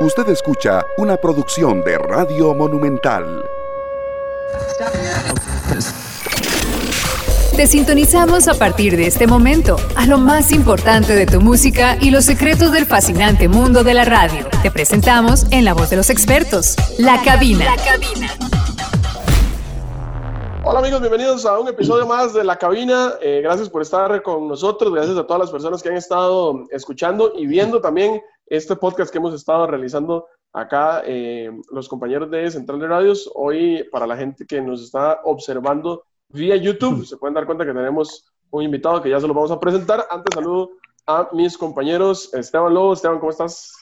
Usted escucha una producción de Radio Monumental. Te sintonizamos a partir de este momento a lo más importante de tu música y los secretos del fascinante mundo de la radio. Te presentamos en la voz de los expertos, La Cabina. La Cabina. Hola amigos, bienvenidos a un episodio más de La Cabina. Eh, gracias por estar con nosotros, gracias a todas las personas que han estado escuchando y viendo también este podcast que hemos estado realizando acá eh, los compañeros de Central de Radios. Hoy para la gente que nos está observando vía YouTube, se pueden dar cuenta que tenemos un invitado que ya se lo vamos a presentar. Antes saludo a mis compañeros Esteban Lobo. Esteban, ¿cómo estás?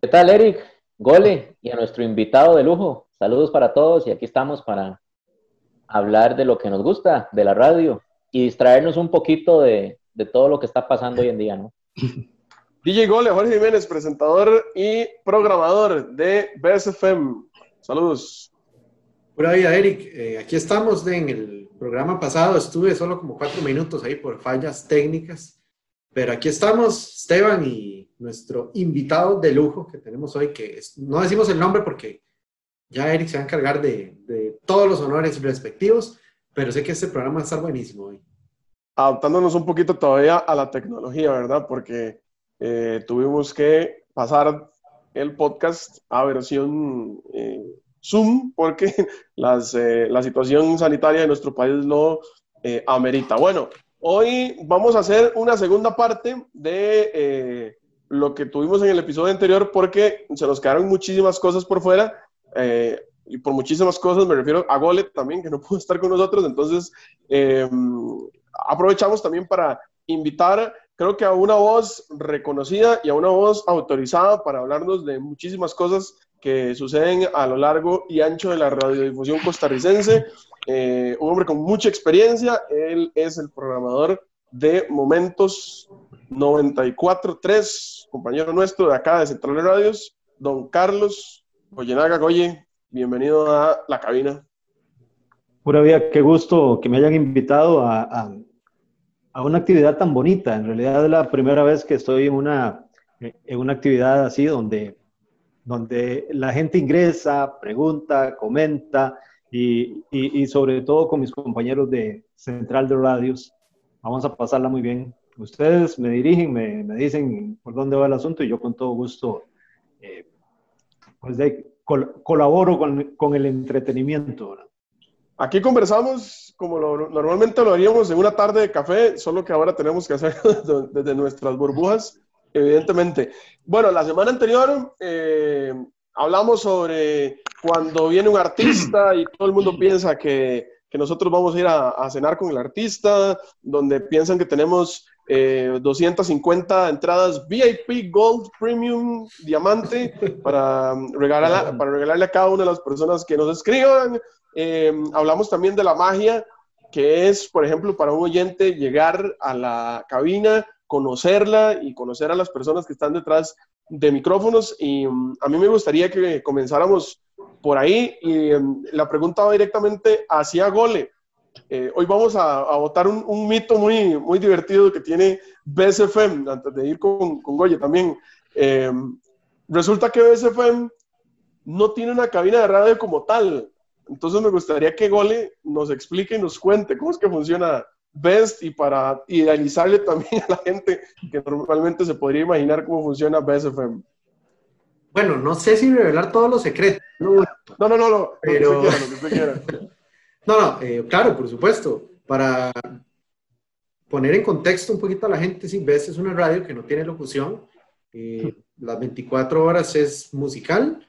¿Qué tal, Eric? Gole y a nuestro invitado de lujo. Saludos para todos y aquí estamos para hablar de lo que nos gusta, de la radio, y distraernos un poquito de, todo lo que está pasando hoy en día, ¿no? DJ Gole, Jorge Jiménez, presentador y programador de BSFM. Saludos. Pura vida, Eric. Eh, aquí estamos en el programa pasado. Estuve solo como cuatro minutos ahí por fallas técnicas. Pero aquí estamos, Esteban y nuestro invitado de lujo que tenemos hoy, que no decimos el nombre porque ya Eric se va a encargar de, todos los honores respectivos, pero sé que este programa va a estar buenísimo hoy. Adaptándonos un poquito todavía a la tecnología, ¿verdad? Porque eh, tuvimos que pasar el podcast a versión eh, Zoom porque las, eh, la situación sanitaria de nuestro país lo amerita. Bueno, hoy vamos a hacer una segunda parte de lo que tuvimos en el episodio anterior porque se nos quedaron muchísimas cosas por fuera eh, y por muchísimas cosas, me refiero a Golet también, que no pudo estar con nosotros, entonces eh, aprovechamos también para invitar, creo que a una voz reconocida y a una voz autorizada para hablarnos de muchísimas cosas que suceden a lo largo y ancho de la radiodifusión costarricense. Eh, un hombre con mucha experiencia, él es el programador de Momentos 94.3, compañero nuestro de acá de Central Radios, don Carlos Goyenaga, Goye, bienvenido a la cabina. Pura vida, qué gusto que me hayan invitado a, una actividad tan bonita. En realidad es la primera vez que estoy en una, en una actividad así donde, donde la gente ingresa, pregunta, comenta y, y, sobre todo con mis compañeros de Central de Radios. Vamos a pasarla muy bien. Ustedes me dirigen, me, me dicen por dónde va el asunto y yo con todo gusto eh, pues de, colaboro con, con, el entretenimiento. Aquí conversamos como normalmente lo haríamos en una tarde de café, solo que ahora tenemos que hacerlo desde nuestras burbujas, evidentemente. Bueno, la semana anterior eh, hablamos sobre cuando viene un artista y todo el mundo piensa que, que nosotros vamos a ir a, a, cenar con el artista, donde piensan que tenemos 250 eh, entradas VIP, Gold, Premium, Diamante, para, regalar, para regalarle a cada una de las personas que nos escriban. Eh, hablamos también de la magia, que es, por ejemplo, para un oyente llegar a la cabina, conocerla y conocer a las personas que están detrás de micrófonos. Y mm, a mí me gustaría que comenzáramos por ahí. Y mm, la pregunta va directamente hacia Gole. Eh, hoy vamos a, a votar un, mito muy, muy divertido que tiene BSFM, antes de ir con, con Goye también. Eh, resulta que BSFM no tiene una cabina de radio como tal. Entonces me gustaría que Gole nos explique y nos cuente cómo es que funciona Best y para idealizarle también a la gente que normalmente se podría imaginar cómo funciona BSFM. Bueno, no sé si revelar todos los secretos. No, no, no, no, pero... Lo que usted quiera, lo que usted quiera. No, no, eh, claro, por supuesto. Para poner en contexto un poquito a la gente, si ves, es una radio que no tiene locución. Eh, las 24 horas es musical.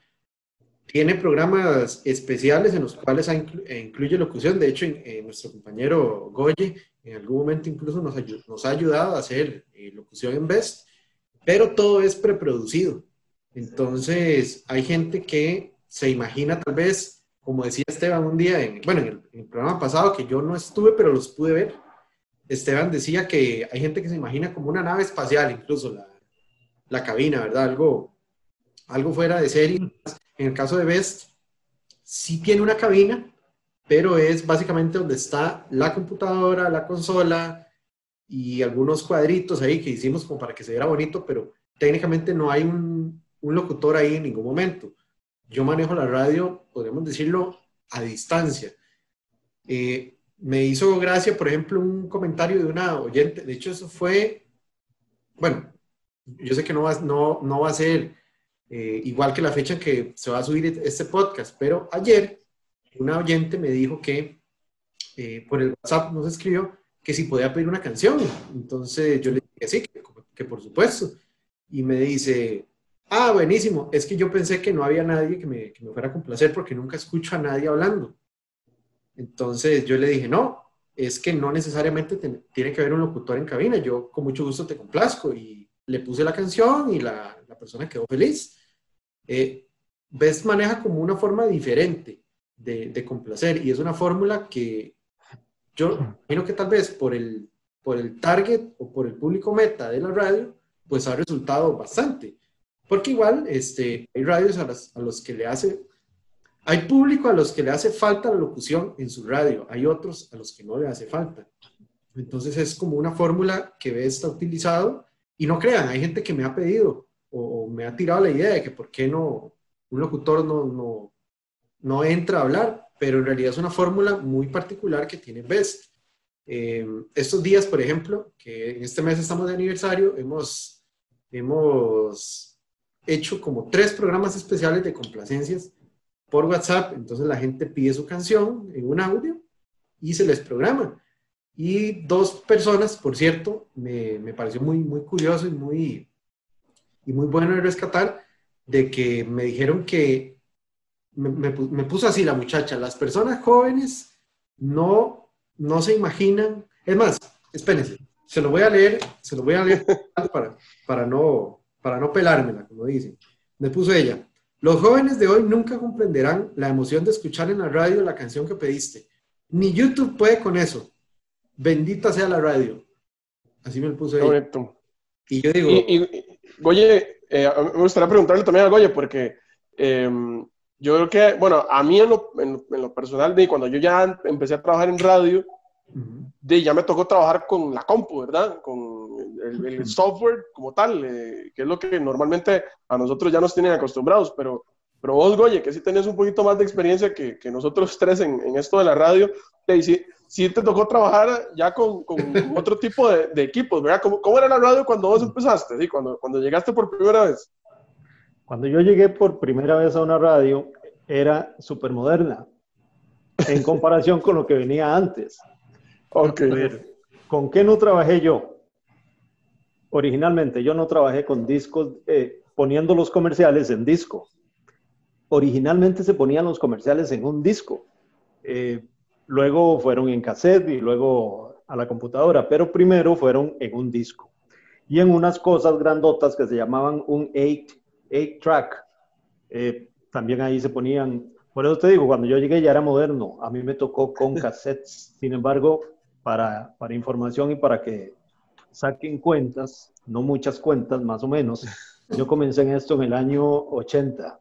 Tiene programas especiales en los cuales eh, incluye locución. De hecho, nuestro compañero Goye en algún momento incluso nos, nos ha ayudado a hacer locución en Best, pero todo es preproducido. Entonces, hay gente que se imagina tal vez como decía Esteban un día, en, bueno, en el, programa pasado que yo no estuve, pero los pude ver, Esteban decía que hay gente que se imagina como una nave espacial, incluso la, la cabina, ¿verdad? Algo, algo fuera de serie. En el caso de Best, sí tiene una cabina, pero es básicamente donde está la computadora, la consola y algunos cuadritos ahí que hicimos como para que se viera bonito, pero técnicamente no hay un, un locutor ahí en ningún momento. Yo manejo la radio, podríamos decirlo, a distancia. Eh, me hizo gracia, por ejemplo, un comentario de una oyente. De hecho, eso fue, bueno, yo sé que no va, no, no va a ser eh, igual que la fecha que se va a subir este podcast, pero ayer una oyente me dijo que eh, por el WhatsApp nos escribió que si podía pedir una canción. Entonces yo le dije sí, que, que por supuesto. Y me dice, ah, buenísimo, es que yo pensé que no había nadie que me, que me fuera a complacer porque nunca escucho a nadie hablando. Entonces yo le dije, no, es que no necesariamente tiene que haber un locutor en cabina, yo con mucho gusto te complazco y le puse la canción y la, la persona quedó feliz. Eh, Best maneja como una forma diferente de, de complacer y es una fórmula que yo imagino que tal vez por el, por el target o por el público meta de la radio, pues ha resultado bastante. Porque igual este, hay radios a, a los que le hace, hay público a los que le hace falta la locución en su radio, hay otros a los que no le hace falta. Entonces es como una fórmula que ve está utilizado y no crean, hay gente que me ha pedido o, me ha tirado la idea de que por qué no, un locutor no, no, no entra a hablar, pero en realidad es una fórmula muy particular que tiene Best. Eh, estos días, por ejemplo, que en este mes estamos de aniversario, hemos, hemos hecho como tres programas especiales de complacencias por WhatsApp. Entonces la gente pide su canción en un audio y se les programa. Y dos personas, por cierto, me, me pareció muy, muy curioso y muy, y muy bueno de rescatar, de que me dijeron que, me, puso así la muchacha, las personas jóvenes no, no se imaginan, es más, espérense, se lo voy a leer, se lo voy a leer para, para, no, para no pelármela, como dicen. Me puso ella, los jóvenes de hoy nunca comprenderán la emoción de escuchar en la radio la canción que pediste. Ni YouTube puede con eso. Bendita sea la radio. Así me lo puso ella. Y yo digo... Goye, eh, me gustaría preguntarle también a Goye, porque em, yo creo que, bueno, a mí en lo, en, lo, personal, de cuando yo ya empecé a trabajar en radio, de, ya me tocó trabajar con la compu, ¿verdad? Con el, software como tal, eh, que es lo que normalmente a nosotros ya nos tienen acostumbrados, pero, pero vos, Goye, que sí tenés un poquito más de experiencia que, que nosotros tres en, en, esto de la radio, te, sí, sí te tocó trabajar ya con, con otro tipo de, de, equipos, ¿verdad? ¿Cómo, ¿Cómo, era la radio cuando vos empezaste, ¿sí? cuando, cuando llegaste por primera vez? Cuando yo llegué por primera vez a una radio, era súper moderna en comparación con lo que venía antes. Ok. ¿Con qué no trabajé yo? Originalmente yo no trabajé con discos, eh, poniendo los comerciales en disco. Originalmente se ponían los comerciales en un disco. Eh, luego fueron en cassette y luego a la computadora, pero primero fueron en un disco y en unas cosas grandotas que se llamaban un 8 track. Eh, también ahí se ponían, por eso te digo, cuando yo llegué ya era moderno, a mí me tocó con cassettes, sin embargo, para, para información y para que saquen cuentas, no muchas cuentas, más o menos, yo comencé en esto en el año 80.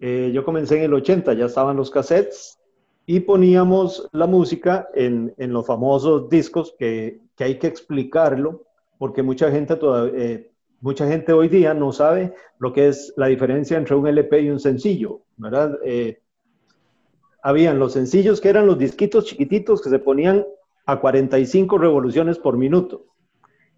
Eh, yo comencé en el 80, ya estaban los cassettes, y poníamos la música en, los famosos discos que, hay que explicarlo, porque mucha gente, eh, mucha gente hoy día no sabe lo que es la diferencia entre un LP y un sencillo, ¿verdad? Eh, habían los sencillos que eran los disquitos chiquititos que se ponían a 45 revoluciones por minuto.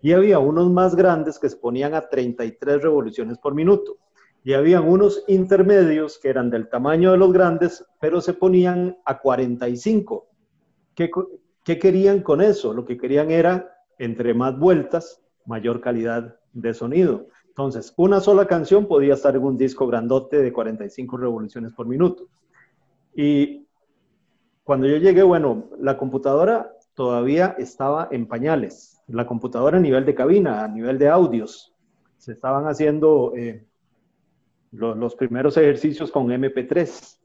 Y había unos más grandes que se ponían a 33 revoluciones por minuto y habían unos intermedios que eran del tamaño de los grandes, pero se ponían a 45. ¿Qué, ¿Qué, querían con eso? Lo que querían era, entre más vueltas, mayor calidad de sonido. Entonces, una sola canción podía estar en un disco grandote de 45 revoluciones por minuto. Y cuando yo llegué, bueno, la computadora todavía estaba en pañales. La computadora a nivel de cabina, a nivel de audios. Se estaban haciendo... Eh, los, primeros ejercicios con MP3.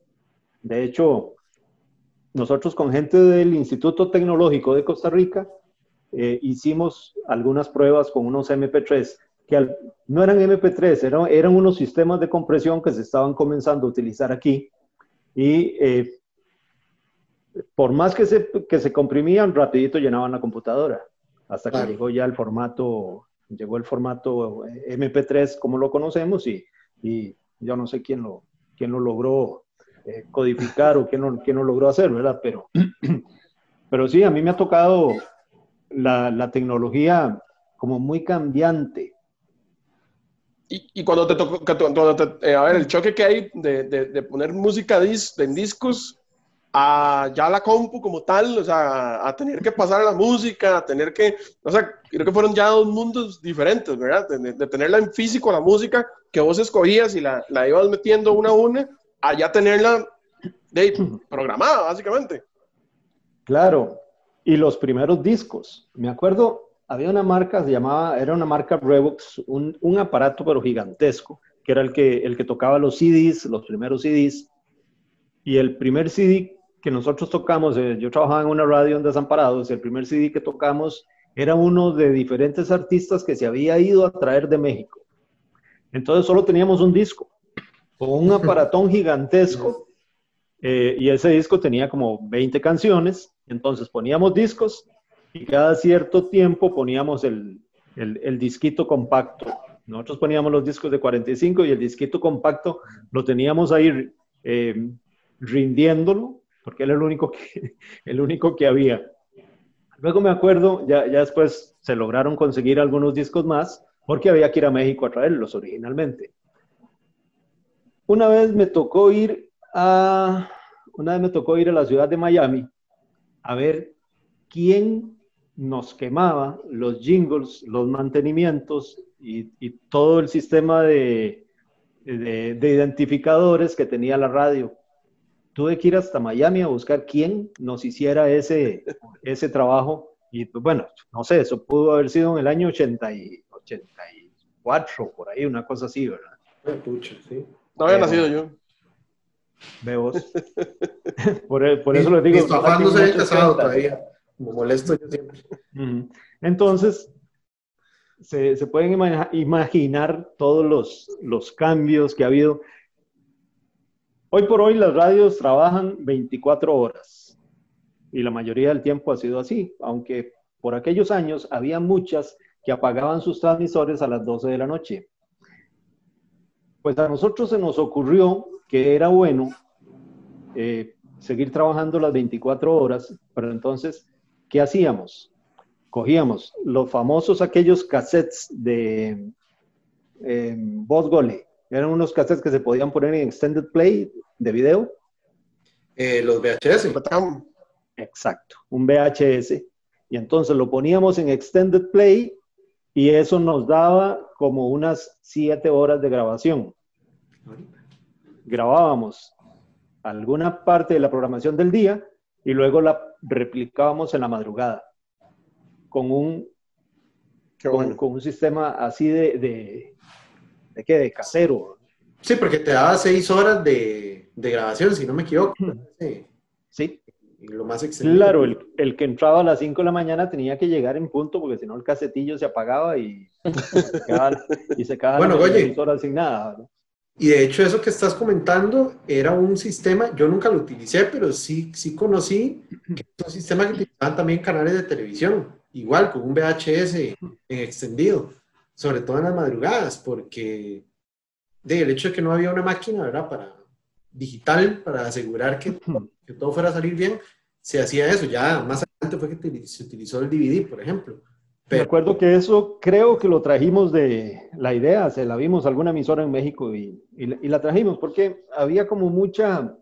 De hecho, nosotros con gente del Instituto Tecnológico de Costa Rica eh, hicimos algunas pruebas con unos MP3 que no eran MP3, eran, eran, unos sistemas de compresión que se estaban comenzando a utilizar aquí y eh, por más que se, que se comprimían, rapidito llenaban la computadora hasta que llegó ya el formato llegó el formato MP3 como lo conocemos y, y yo no sé quién lo, quién lo logró eh, codificar o quién no, quién lo logró hacer, ¿verdad? Pero, pero sí, a mí me ha tocado la, la tecnología como muy cambiante. Y, y cuando te tocó, cuando te, eh, a ver, el choque que hay de, de, de poner música dis, en discos a ya la compu como tal, o sea, a tener que pasar a la música, a tener que, o sea, creo que fueron ya dos mundos diferentes, ¿verdad? De, de tenerla en físico, la música, que vos escogías y la, la ibas metiendo una a una, a ya tenerla de, programada, básicamente. Claro, y los primeros discos, me acuerdo, había una marca, se llamaba, era una marca Revox, un, un aparato pero gigantesco, que era el que, el que tocaba los CDs, los primeros CDs, y el primer CD que nosotros tocamos, eh, yo trabajaba en una radio en Desamparados, el primer CD que tocamos era uno de diferentes artistas que se había ido a traer de México. Entonces solo teníamos un disco, con un aparatón gigantesco, eh, y ese disco tenía como 20 canciones, entonces poníamos discos y cada cierto tiempo poníamos el, el, disquito compacto. Nosotros poníamos los discos de 45 y el disquito compacto lo teníamos ahí eh, rindiéndolo porque era el único que, el único que había. Luego me acuerdo, ya, ya después se lograron conseguir algunos discos más, porque había que ir a México a traerlos originalmente. Una vez me tocó ir a, una vez me tocó ir a la ciudad de Miami a ver quién nos quemaba los jingles, los mantenimientos y, y todo el sistema de, de, de identificadores que tenía la radio tuve que ir hasta Miami a buscar quién nos hiciera ese, ese trabajo. Y pues, bueno, no sé, eso pudo haber sido en el año 80 y, 84, por ahí, una cosa así, ¿verdad? Pucha, sí. No había nacido yo. Ve vos. por, por, eso les digo. Mis papás no se habían casado todavía. Me molesto yo siempre. Entonces, se, se pueden imag imaginar todos los, los cambios que ha habido. Hoy por hoy las radios trabajan 24 horas y la mayoría del tiempo ha sido así, aunque por aquellos años había muchas que apagaban sus transmisores a las 12 de la noche. Pues a nosotros se nos ocurrió que era bueno eh, seguir trabajando las 24 horas, pero entonces, ¿qué hacíamos? Cogíamos los famosos aquellos cassettes de eh, Voz Gole, eran unos cassettes que se podían poner en extended play de video. Eh, los VHS. Exacto, un VHS. Y entonces lo poníamos en extended play y eso nos daba como unas siete horas de grabación. Grabábamos alguna parte de la programación del día y luego la replicábamos en la madrugada con un, con, con, un sistema así de, de, de, qué, de casero. Sí, porque te daba seis horas de, de grabación, si no me equivoco. Sí. lo más excelente. Claro, el, el, que entraba a las 5 de la mañana tenía que llegar en punto porque si no el casetillo se apagaba y, se quedaba, y se quedaba bueno, oye, horas sin nada. ¿no? Y de hecho eso que estás comentando era un sistema, yo nunca lo utilicé, pero sí, sí conocí que es un sistema que utilizaban también canales de televisión, igual con un VHS en extendido, sobre todo en las madrugadas, porque de, el hecho de que no había una máquina, ¿verdad? Para digital, para asegurar que, que todo fuera a salir bien, se hacía eso. Ya más adelante fue que se utilizó el DVD, por ejemplo. Pero... Me acuerdo que eso creo que lo trajimos de la idea, se la vimos a alguna emisora en México y, y, y, la trajimos porque había como mucha,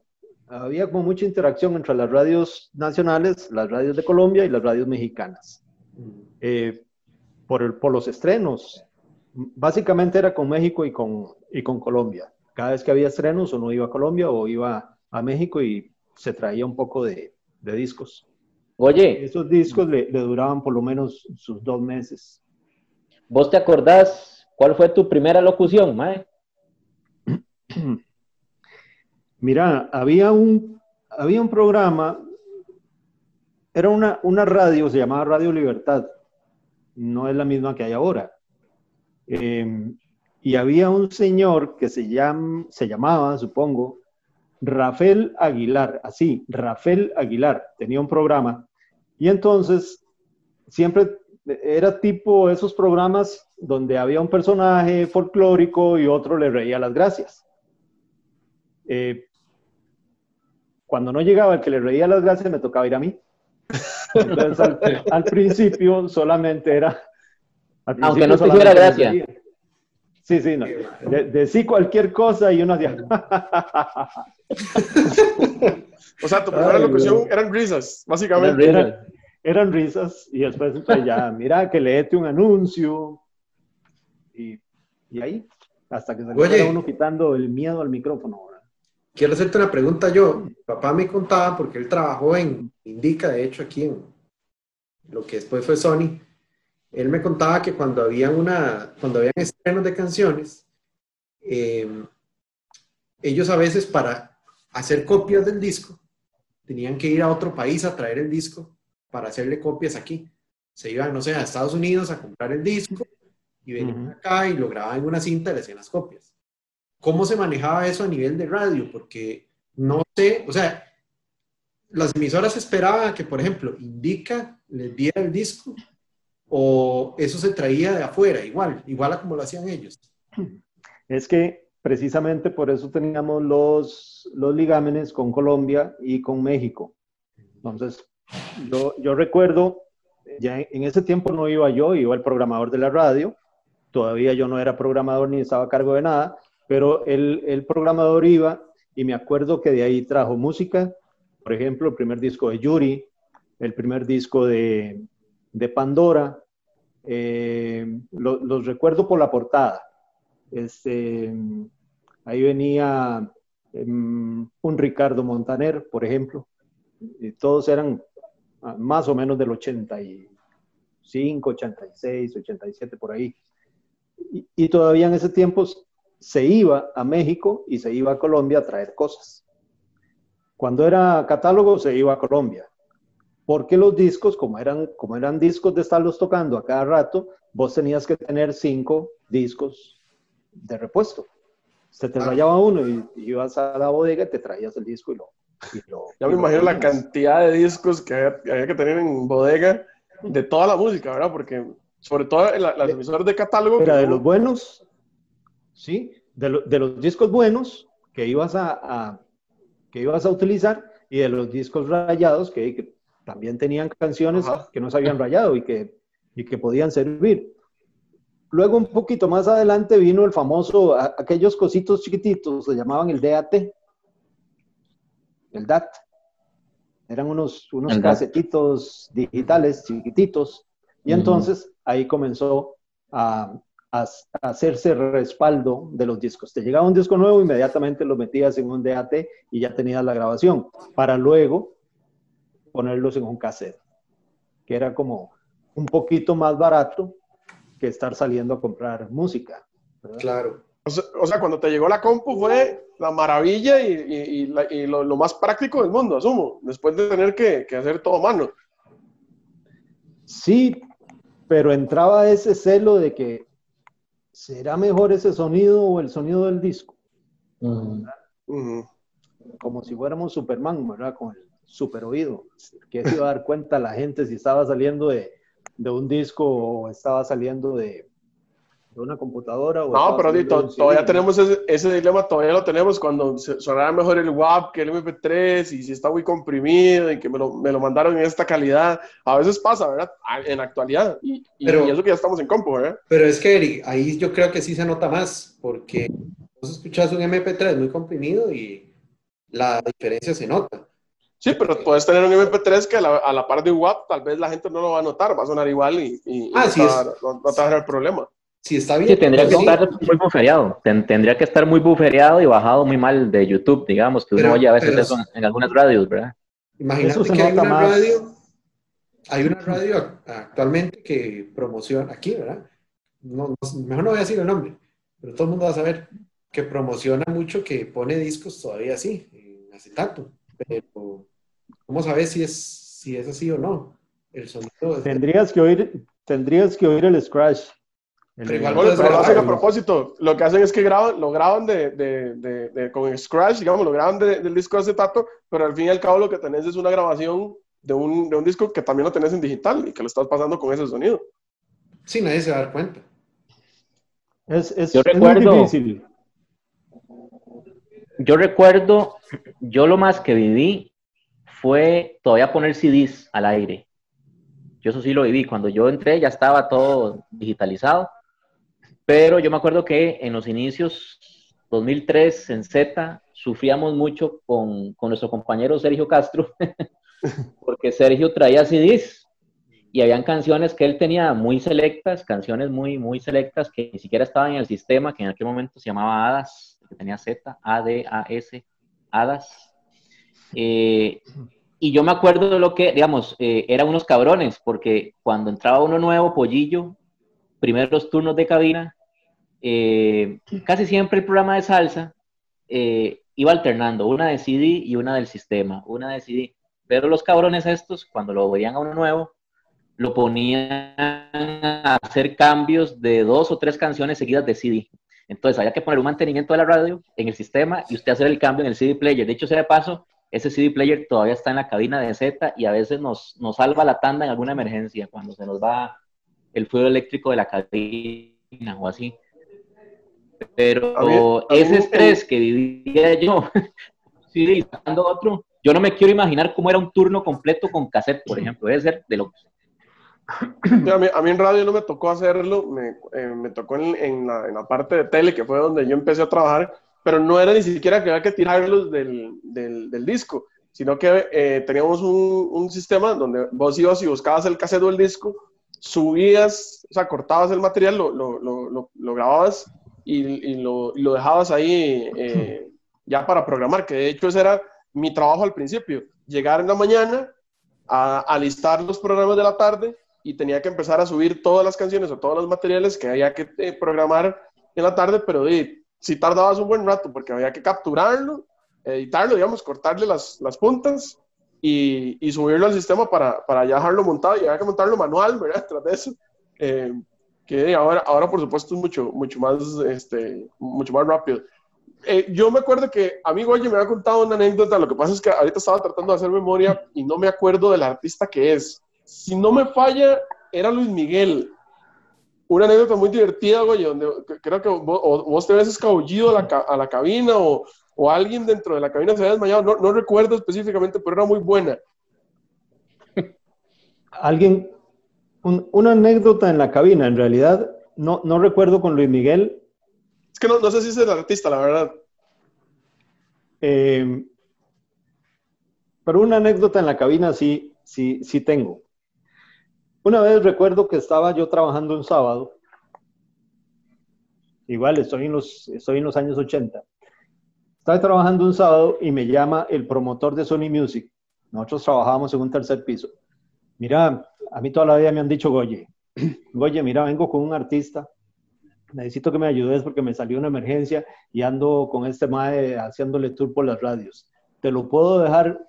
había como mucha interacción entre las radios nacionales, las radios de Colombia y las radios mexicanas. Mm. Eh, por, el, por los estrenos, básicamente era con México y con, y con Colombia. Cada vez que había estrenos, uno iba a Colombia o iba a México y se traía un poco de, de discos. Oye. Esos discos le, le, duraban por lo menos sus dos meses. ¿Vos te acordás cuál fue tu primera locución, Mae? Mira, había un, había un programa, era una, una radio, se llamaba Radio Libertad. No es la misma que hay ahora. Eh, y había un señor que se, llam, se llamaba, supongo, Rafael Aguilar, así, Rafael Aguilar, tenía un programa. Y entonces siempre era tipo esos programas donde había un personaje folclórico y otro le reía las gracias. Eh, cuando no llegaba el que le reía las gracias, me tocaba ir a mí. Entonces, al, principio solamente era... Aunque no gracia. Sí, sí, no. De, cualquier cosa y uno hacía... o sea, tu primera locución eran risas, básicamente. Eran, risas y después pues, ya, mira, que leete un anuncio y, y ahí, hasta que se le uno quitando el miedo al micrófono quiero hacerte una pregunta yo. Papá me contaba, porque él trabajó en Indica, de hecho, aquí en lo que después fue Sony. Él me contaba que cuando había una, cuando habían estrenos de canciones, eh, ellos a veces para hacer copias del disco tenían que ir a otro país a traer el disco para hacerle copias aquí. Se iban, no sé, a Estados Unidos a comprar el disco y venían acá y lo grababan en una cinta y le hacían las copias. ¿Cómo se manejaba eso a nivel de radio? Porque no sé, o sea, las emisoras esperaban que, por ejemplo, Indica les diera el disco o eso se traía de afuera, igual, igual como lo hacían ellos. Es que precisamente por eso teníamos los, los ligámenes con Colombia y con México. Entonces, yo, yo recuerdo, ya en ese tiempo no iba yo, iba el programador de la radio, todavía yo no era programador ni estaba a cargo de nada, pero el, programador iba y me acuerdo que de ahí trajo música, por ejemplo, el primer disco de Yuri, el primer disco de, Pandora, eh, los recuerdo por la portada. Este, ahí venía em, un Ricardo Montaner, por ejemplo, y todos eran más o menos del 85, 86, 87, por ahí. Y, y todavía en ese tiempo se iba a México y se iba a Colombia a traer cosas. Cuando era catálogo, se iba a Colombia. Porque los discos, como eran, como eran discos de estarlos tocando a cada rato, vos tenías que tener cinco discos de repuesto. Se te rayaba uno y, ibas a la bodega y te traías el disco y lo... ya me imagino la cantidad de discos que había, que tener en bodega de toda la música, ¿verdad? Porque sobre todo en las emisoras de catálogo... Era de los buenos, ¿sí? De, los discos buenos que ibas a, que ibas a utilizar y de los discos rayados que, también tenían canciones que no se habían rayado y que, y que podían servir. Luego, un poquito más adelante, vino el famoso, aquellos cositos chiquititos, se llamaban el DAT. El DAT. Eran unos, unos casetitos digitales chiquititos. Y entonces ahí comenzó a, hacerse respaldo de los discos. Te llegaba un disco nuevo, inmediatamente lo metías en un DAT y ya tenías la grabación, para luego ponerlos en un cassette, que era como un poquito más barato que estar saliendo a comprar música. Claro. O sea, cuando te llegó la compu fue la maravilla y, lo, más práctico del mundo, asumo, después de tener que, que hacer todo mano. Sí, pero entraba ese celo de que ¿será mejor ese sonido o el sonido del disco? Como si fuéramos Superman, ¿verdad? Con el super oído. ¿Qué se iba a dar cuenta la gente si estaba saliendo de, un disco o estaba saliendo de, de una computadora. O no, pero todavía tenemos ese, dilema, todavía lo tenemos cuando sonará mejor el WAP que el MP3 y si está muy comprimido y que me lo, me lo mandaron en esta calidad. A veces pasa, ¿verdad? En la actualidad. Y, pero, eso que ya estamos en compu, ¿verdad? Pero es que, Eric, ahí yo creo que sí se nota más porque vos escuchas un MP3 muy comprimido y la diferencia se nota. Sí, pero puedes tener un MP3 que a la, par de WAP tal vez la gente no lo va a notar, va a sonar igual y, y, ah, no, no, va a tener problema. Sí, está bien. tendría que estar muy buferiado. tendría que estar muy buferiado y bajado muy mal de YouTube, digamos, que uno oye a veces eso en algunas radios, ¿verdad? Imagínate que hay una radio, hay una radio actualmente que promociona, aquí, ¿verdad? No, mejor no voy a decir el nombre, pero todo el mundo va a saber que promociona mucho, que pone discos todavía así, en acetato. Pero, ¿cómo sabes si es, si es así o no? El sonido. Tendrías que oír, tendrías que oír el scratch pero igual lo hacen a propósito. Lo que hacen es que graban, lo graban de, de, de, con Scratch, digamos, lo graban del disco de acetato, pero al fin y al cabo lo que tenés es una grabación de un, de un disco que también lo tenés en digital y que lo estás pasando con ese sonido. Sí, nadie se va a dar cuenta. Es, es, Yo es muy recuerdo- difícil. Yo recuerdo, yo lo más que viví fue todavía poner CDs al aire. Yo eso sí lo viví. Cuando yo entré ya estaba todo digitalizado. Pero yo me acuerdo que en los inicios, 2003, en Z, sufríamos mucho con, con nuestro compañero Sergio Castro, porque Sergio traía CDs y habían canciones que él tenía muy selectas, canciones muy, muy selectas que ni siquiera estaban en el sistema, que en aquel momento se llamaba Hadas, que tenía Z, A-D-A-S, Hadas. Eh, y yo me acuerdo de lo que, digamos, eh, eran unos cabrones, porque cuando entraba uno nuevo, Pollillo, primeros turnos de cabina, eh, casi siempre el programa de salsa eh, iba alternando, una de CD y una del sistema, una de CD. Pero los cabrones estos, cuando lo veían a uno nuevo, lo ponían a hacer cambios de dos o tres canciones seguidas de CD. Entonces había que poner un mantenimiento de la radio en el sistema y usted hacer el cambio en el CD player. De hecho, sea de paso, ese CD player todavía está en la cabina de Z y a veces nos, nos salva la tanda en alguna emergencia, cuando se nos va el fluido eléctrico de la cabina o así. Pero ese estrés que vivía yo, sí, otro, yo no me quiero imaginar cómo era un turno completo con cassette, por ejemplo, debe ser de lo Sí, A mí, a mí en radio no me tocó hacerlo, me, eh, me tocó en, en la, en la parte de tele, que fue donde yo empecé a trabajar, pero no era ni siquiera que había que tirarlos del, del, del disco, sino que eh, teníamos un, un sistema donde vos ibas y buscabas el cassette o el disco, subías, o sea, cortabas el material, lo, lo, lo, lo, grababas y, y lo, y lo dejabas ahí eh, ya para programar, que de hecho ese era mi trabajo al principio, llegar en la mañana a, a listar los programas de la tarde y tenía que empezar a subir todas las canciones o todos los materiales que había que eh, programar en la tarde, pero di, si tardabas un buen rato porque había que capturarlo, editarlo, digamos, cortarle las, las puntas y, y subirlo al sistema para, para ya dejarlo montado y había que montarlo manual, ¿verdad? Tras de eso. Eh, que ahora, ahora, por supuesto, es mucho, mucho, más, este, mucho más rápido. Eh, yo me acuerdo que a mí Goye me había contado una anécdota, lo que pasa es que ahorita estaba tratando de hacer memoria y no me acuerdo del artista que es. Si no me falla, era Luis Miguel. Una anécdota muy divertida, Goye, donde creo que vos, te ves escabullido a la, a la cabina o, o alguien dentro de la cabina se había desmayado, no, no recuerdo específicamente, pero era muy buena. Alguien, un- una anécdota en la cabina, en realidad, no, no recuerdo con Luis Miguel, Es que no, no sé si es el artista, la verdad. eh, pero una anécdota en la cabina sí, sí, sí tengo. Una vez recuerdo que estaba yo trabajando un sábado, igual estoy en los, estoy en los años 80, estaba trabajando un sábado y me llama el promotor de Sony Music. Nosotros trabajábamos en un tercer piso. Mira, a mí toda la vida me han dicho, Goye, Goye, mira, vengo con un artista, necesito que me ayudes porque me salió una emergencia y ando con este mae haciéndole tour por las radios. Te lo puedo dejar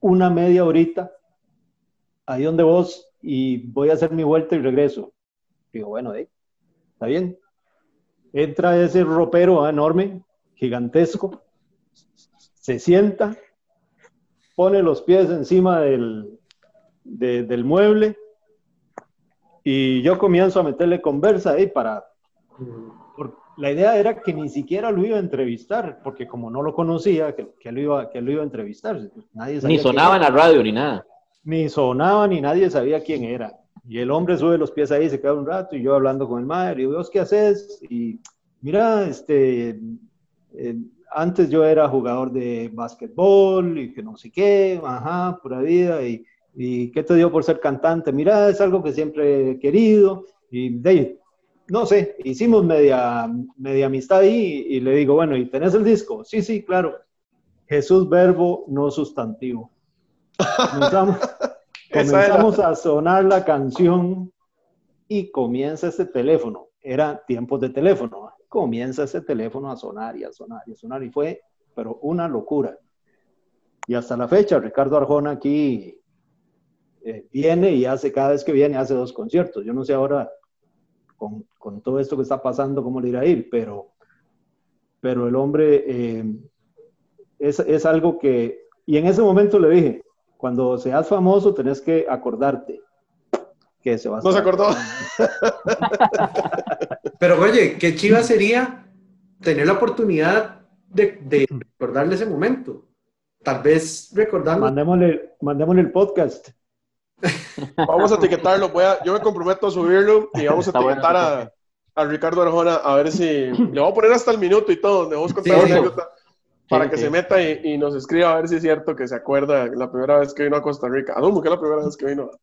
una media horita ahí donde vos y voy a hacer mi vuelta y regreso. Digo, bueno, eh, está bien. Entra ese ropero enorme, gigantesco, se sienta, pone los pies encima del, de- del mueble y yo comienzo a meterle conversa ahí para... la idea era que ni siquiera lo iba a entrevistar, porque como no lo conocía, que, que lo, iba, que lo iba a entrevistar. Nadie sabía Ni sonaba en la radio ni nada. Ni sonaba, ni nadie sabía quién era. Y el hombre sube los pies ahí, se queda un rato, y yo hablando con el madre, y ¿vos qué haces? Y mira, este, eh, antes yo era jugador de básquetbol, y que no sé qué, ajá, pura vida, y, y ¿qué te dio por ser cantante? Mira, es algo que siempre he querido, y de no sé, hicimos media, media amistad ahí, y le digo, bueno, ¿y tenés el disco? Sí, sí, claro. Jesús verbo, no sustantivo. Comenzamos, comenzamos a sonar la canción y comienza ese teléfono. Era tiempos de teléfono. Comienza ese teléfono a sonar y a sonar y a sonar y fue, pero una locura. Y hasta la fecha, Ricardo Arjona aquí eh, viene y hace, cada vez que viene, hace dos conciertos. Yo no sé ahora con, con todo esto que está pasando cómo le irá a ir, pero, pero el hombre eh, es, es algo que, y en ese momento le dije, cuando seas famoso tenés que acordarte que se va a No se acordó. Pero oye, qué chiva sería tener la oportunidad de, de recordarle ese momento. Tal vez recordando. Mandémosle, mandémosle el podcast. Vamos a etiquetarlo. Voy a, yo me comprometo a subirlo y vamos a Está bueno, etiquetar a, a Ricardo Arjona a ver si. Le voy a poner hasta el minuto y todo. Le vamos a contar Sí, una anécdota para que se meta y, y nos escriba a ver si es cierto que se acuerda la primera vez que vino a Costa Rica. Asumo que es la primera vez que vino a.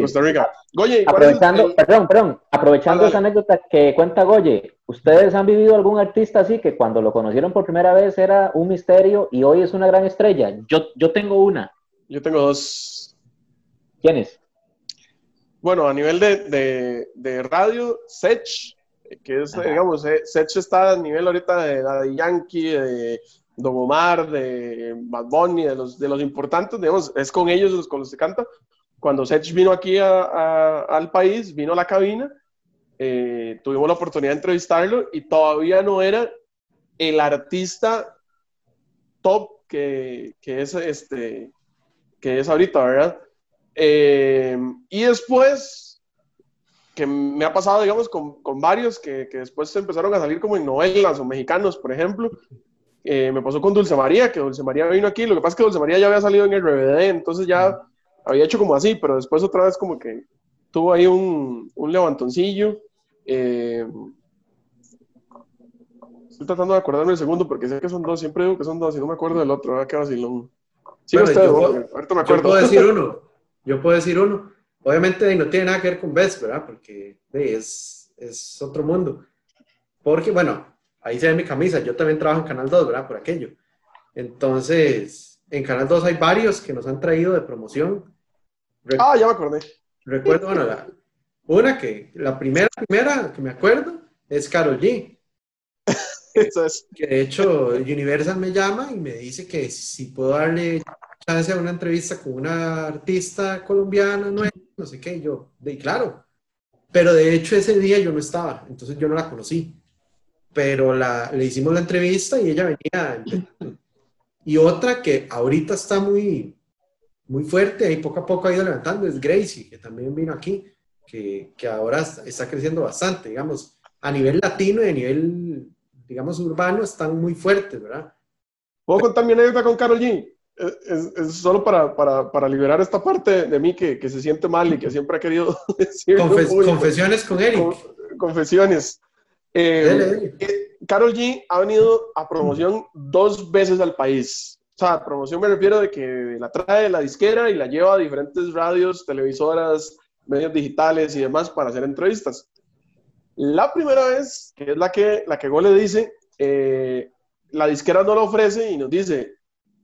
Costa Rica. Goye, ¿cuál es el- Aprovechando, el- perdón, perdón, aprovechando esa anécdota que cuenta Goye, ¿ustedes han vivido algún artista así que cuando lo conocieron por primera vez era un misterio y hoy es una gran estrella? Yo, yo tengo una. Yo tengo dos. ¿Quién es? Bueno, a nivel de, de, de radio, Sech, que es, Ajá. digamos, eh, Sech está a nivel ahorita de Daddy Yankee, de Don Omar, de Bad Bunny, de los, de los importantes, digamos, es con ellos los, con los que canta. Cuando Sech vino aquí a- a- al país, vino a la cabina, eh, tuvimos la oportunidad de entrevistarlo y todavía no era el artista top que, que es este que es ahorita, ¿verdad? Eh, y después, que me ha pasado, digamos, con, con varios que, que después empezaron a salir como en novelas o mexicanos, por ejemplo. Eh, me pasó con Dulce María, que Dulce María vino aquí. Lo que pasa es que Dulce María ya había salido en el RBD, entonces ya había hecho como así, pero después otra vez como que tuvo ahí un, un levantoncillo. Eh, estoy tratando de acordarme el segundo porque sé que son dos, siempre digo que son dos y no me acuerdo del otro, ¿verdad? Qué vacilón. Sí, Bueno, usted, yo bueno, ahorita me Yo acuerdo. puedo decir uno. Yo puedo decir uno. Obviamente no tiene nada que ver con Best, ¿verdad? Porque es, es otro mundo. Porque, bueno, ahí se ve mi camisa. Yo también trabajo en Canal 2, ¿verdad? Por aquello. Entonces, en Canal 2 hay varios que nos han traído de promoción. Re- Ah, ya me acordé. Recuerdo, bueno, la- una que, la primera, primera que me acuerdo es Carol G. Eso es. Que de hecho Universal me llama y me dice que si puedo darle chance a una entrevista con una artista colombiana, no, no sé qué, y yo, de claro. Pero de hecho ese día yo no estaba, entonces yo no la conocí. Pero la, le hicimos la entrevista y ella venía. Y otra que ahorita está muy, muy fuerte y poco a poco ha ido levantando es Gracie, que también vino aquí, que, que ahora está, creciendo bastante, digamos, a nivel latino y a nivel, digamos, urbano están muy fuertes, ¿verdad? ¿Puedo contar mi anécdota con Carol G? Es, es- solo para, para, para liberar esta parte de mí que, que se siente mal y que siempre ha querido decir. Confes- confesiones con Eric. confesiones. Eh, dele. eh, Carol G ha venido a promoción dos veces al país. O sea, promoción me refiero de que la trae de la disquera y la lleva a diferentes radios, televisoras, medios digitales y demás para hacer entrevistas. La primera vez, que es la que, la que Go le dice, eh, la disquera no la ofrece y nos dice,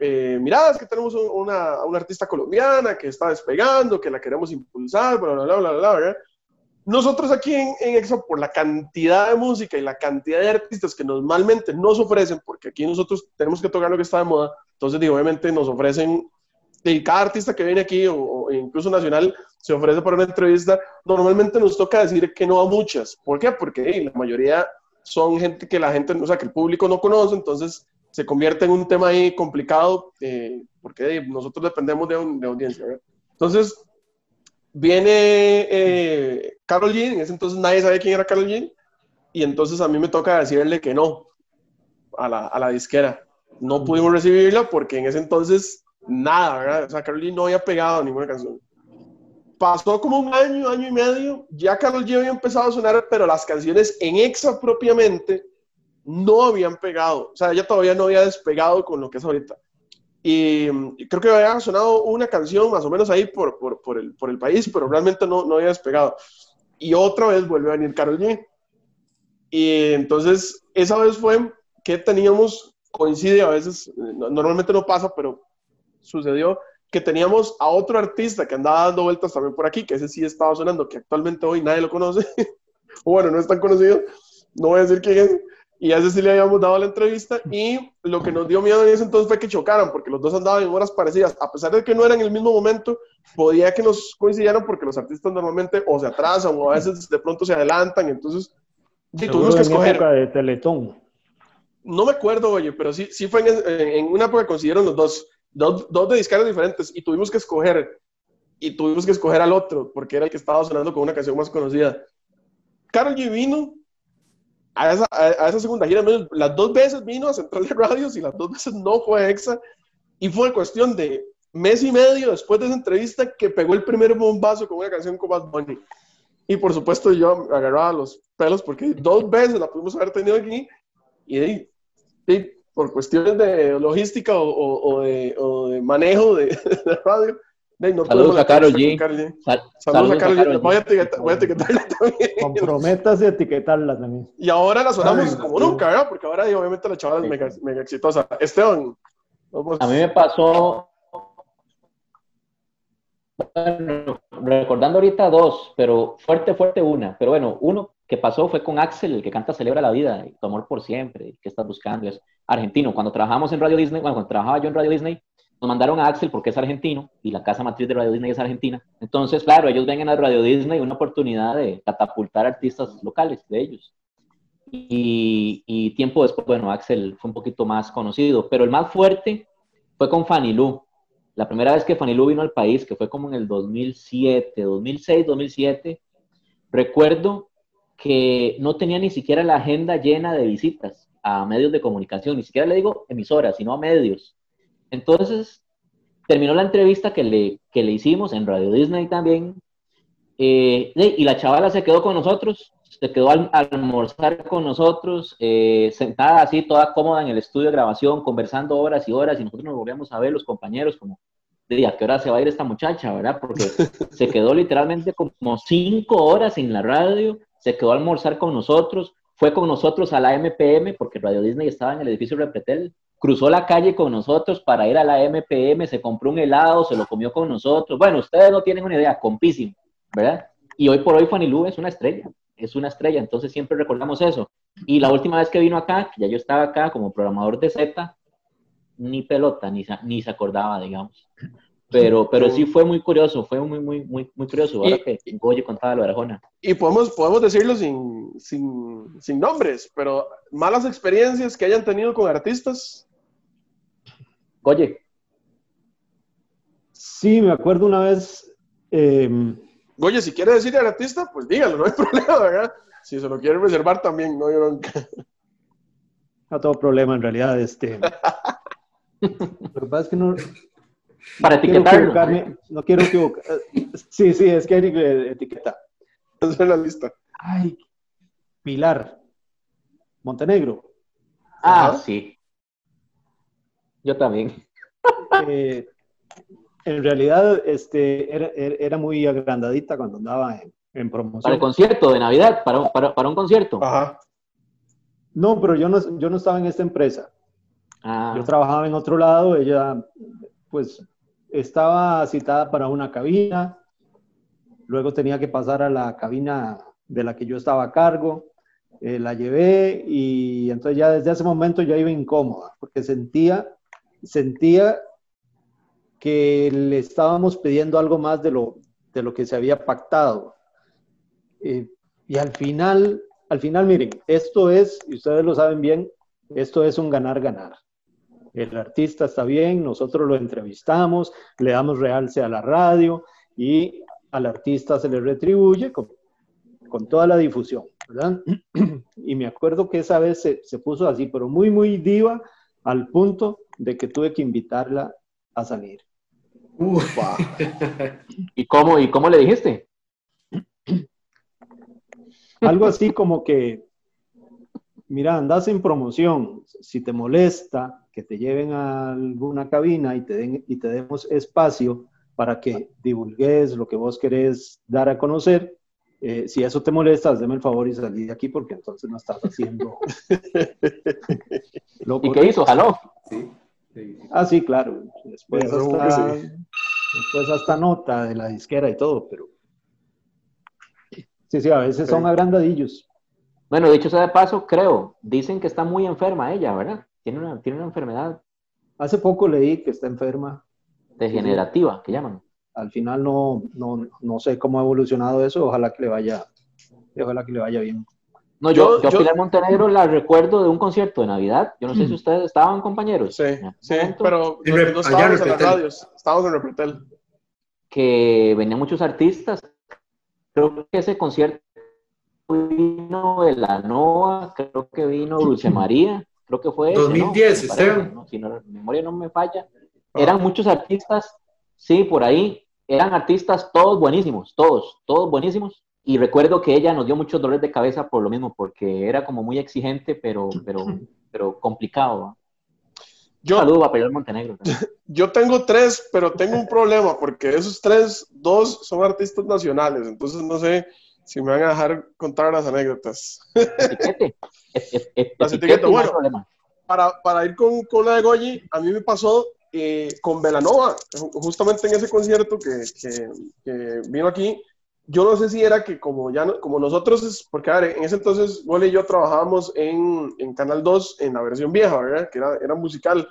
eh, mira, es que tenemos un- una, una artista colombiana que está despegando, que la queremos impulsar, bla, bla, bla, bla, bla, ¿verdad? Nosotros aquí en, en EXO, por la cantidad de música y la cantidad de artistas que normalmente nos ofrecen, porque aquí nosotros tenemos que tocar lo que está de moda, entonces digo, obviamente nos ofrecen, y cada artista que viene aquí, o, o incluso nacional, se ofrece para una entrevista, normalmente nos toca decir que no a muchas. ¿Por qué? Porque hey, la mayoría son gente que la gente, o sea, que el público no conoce, entonces se convierte en un tema ahí complicado, eh, porque hey, nosotros dependemos de, un- de audiencia. ¿verdad? Entonces, viene eh, Carol G, en ese entonces nadie sabía quién era Carol G, y entonces a mí me toca decirle que no a la, a la disquera. No pudimos recibirla porque en ese entonces nada, ¿verdad? O sea, Carol G no había pegado ninguna canción. Pasó como un año, año y medio, ya Carol G había empezado a sonar, pero las canciones en Exa propiamente no habían pegado. O sea, ella todavía no había despegado con lo que es ahorita. Y, y creo que había sonado una canción más o menos ahí por, por, por, el, por el país, pero realmente no, no había despegado. Y otra vez vuelve a venir Carol G. Y entonces, esa vez fue que teníamos, coincide a veces, no- normalmente no pasa, pero sucedió que teníamos a otro artista que andaba dando vueltas también por aquí, que ese sí estaba sonando, que actualmente hoy nadie lo conoce, bueno, no es tan conocido, no voy a decir quién es, y a ese sí le habíamos dado la entrevista, y lo que nos dio miedo en ese entonces fue que chocaran, porque los dos andaban en horas parecidas, a pesar de que no eran en el mismo momento, podía que nos coincidieran porque los artistas normalmente o se atrasan o a veces de pronto se adelantan, entonces y tuvimos que escoger. época de Teletón. No me acuerdo, oye, pero sí, sí fue en, en una época que consiguieron los dos. dos, dos de disqueras diferentes y tuvimos que escoger y tuvimos que escoger al otro porque era el que estaba sonando con una canción más conocida. Carol G vino a esa, a, esa segunda gira, las dos veces vino a Central de Radios y las dos veces no fue EXA y fue cuestión de mes y medio después de esa entrevista que pegó el primer bombazo con una canción con Bad Bunny. Y por supuesto yo agarraba los pelos porque dos veces la pudimos haber tenido aquí y, por cuestiones de logística o, de, o de, manejo de, de radio. No saludos a Carol G. saludos, a Carol G. Voy a, etiquetarla también. Comprométase a etiquetarla también. Y ahora la sonamos como nunca, ¿verdad? Porque ahora obviamente la chavala es mega, mega exitosa. Esteban. A mí me pasó bueno, recordando ahorita dos, pero fuerte, fuerte una. Pero bueno, uno que pasó fue con Axel, el que canta Celebra la Vida, y Tu Amor por Siempre, que estás buscando, es argentino. Cuando trabajamos en Radio Disney, cuando trabajaba yo en Radio Disney, nos mandaron a Axel porque es argentino y la casa matriz de Radio Disney es argentina. Entonces, claro, ellos ven en Radio Disney una oportunidad de catapultar artistas locales de ellos. Y, y, tiempo después, bueno, Axel fue un poquito más conocido, pero el más fuerte fue con Fanny Lu. La primera vez que Fanny Lu vino al país, que fue como en el 2007, 2006, 2007, recuerdo que no tenía ni siquiera la agenda llena de visitas a medios de comunicación, ni siquiera le digo emisoras, sino a medios. Entonces, terminó la entrevista que le, que le hicimos en Radio Disney también, eh, y la chavala se quedó con nosotros, se quedó a almorzar con nosotros, eh, sentada así, toda cómoda en el estudio de grabación, conversando horas y horas, y nosotros nos volvíamos a ver los compañeros como, de ¿a qué hora se va a ir esta muchacha, verdad? Porque se quedó literalmente como cinco horas en la radio, se quedó a almorzar con nosotros, fue con nosotros a la MPM, porque Radio Disney estaba en el edificio Repretel, cruzó la calle con nosotros para ir a la MPM, se compró un helado, se lo comió con nosotros. Bueno, ustedes no tienen una idea, compísimo, ¿verdad? Y hoy por hoy Fanny Lu es una estrella, es una estrella, entonces siempre recordamos eso. Y la última vez que vino acá, que ya yo estaba acá como programador de Z, ni pelota, ni, ni se acordaba, digamos. Pero, pero sí fue muy curioso, fue muy, muy, muy, muy curioso, ahora que Goye contaba lo de Arjona. Y podemos, podemos decirlo sin, sin, sin, nombres, pero malas experiencias que hayan tenido con artistas. Goye. Sí, me acuerdo una vez. Eh, Goye, si quiere decir al artista, pues dígalo, no hay problema, ¿verdad? Si se lo quiere reservar también, no yo nunca. No todo problema, en realidad. Este. Lo que pasa es que no, para etiquetarlo. no quiero equivocar. Sí, sí, es que hay que etiquetar. Es la lista. Ay, Pilar. Montenegro. Ah, sí. Yo también. Eh, en realidad, este, era, era, muy agrandadita cuando andaba en, promoción. Para el concierto de Navidad, para, para, para un concierto. Ajá. No, pero yo no, yo no estaba en esta empresa. Ah. Yo trabajaba en otro lado, ella pues estaba citada para una cabina, luego tenía que pasar a la cabina de la que yo estaba a cargo, eh, la llevé y entonces ya desde ese momento ya iba incómoda, porque sentía, sentía que le estábamos pidiendo algo más de lo, de lo que se había pactado. Eh, y al final, al final, miren, esto es, y ustedes lo saben bien, esto es un ganar-ganar el artista está bien, nosotros lo entrevistamos, le damos realce a la radio y al artista se le retribuye con, toda la difusión, ¿verdad? Y me acuerdo que esa vez se, puso así, pero muy, muy diva, al punto de que tuve que invitarla a salir. ¿Y cómo, ¿Y cómo le dijiste? Algo así como que, mira, andas en promoción, si te molesta, que te lleven a alguna cabina y te, den, y te demos espacio para que divulgues lo que vos querés dar a conocer. Eh, si eso te molesta, déme el favor y salí de aquí porque entonces no estás haciendo. ¿Y qué hizo? ¿Jaló? Sí. Ah, sí, claro. Después hasta, después hasta nota de la disquera y todo, pero. Sí, sí, a veces son agrandadillos. Bueno, dicho sea de paso, creo, dicen que está muy enferma ella, ¿verdad? Tiene una, tiene una enfermedad. Hace poco leí que está enferma. Degenerativa, que llaman. Al final no, no, no sé cómo ha evolucionado eso. Ojalá que le vaya, ojalá que le vaya bien. No, yo, yo, Pilar Montenegro la recuerdo de un concierto de Navidad. Yo no sé si ustedes estaban, compañeros. Sí, sí, pero no, no estábamos en las radios, estábamos en Repretel. Que venían muchos artistas. Creo que ese concierto vino de la Nova, creo que vino Dulce María, creo que fue 2010, ese, Si no, la memoria no me falla. Ah. Eran muchos artistas, sí, por ahí. Eran artistas todos buenísimos, todos, todos buenísimos y recuerdo que ella nos dio muchos dolores de cabeza por lo mismo, porque era como muy exigente, pero, pero, pero complicado. Yo, Saludos a Pedro Montenegro. Yo tengo tres, pero tengo un problema, porque de esos tres, dos son artistas nacionales, entonces no sé si me van a dejar contar las anécdotas. Etiquete. las etiquetas, bueno, para, para, ir con, con, la de Goyi, a mí me pasó eh, con Velanova, justamente en ese concierto que, que, que vino aquí, yo no sé si era que como ya como nosotros, porque a ver, en ese entonces Gole y yo trabajábamos en, en, Canal 2 en la versión vieja, ¿verdad? Que era, era, musical.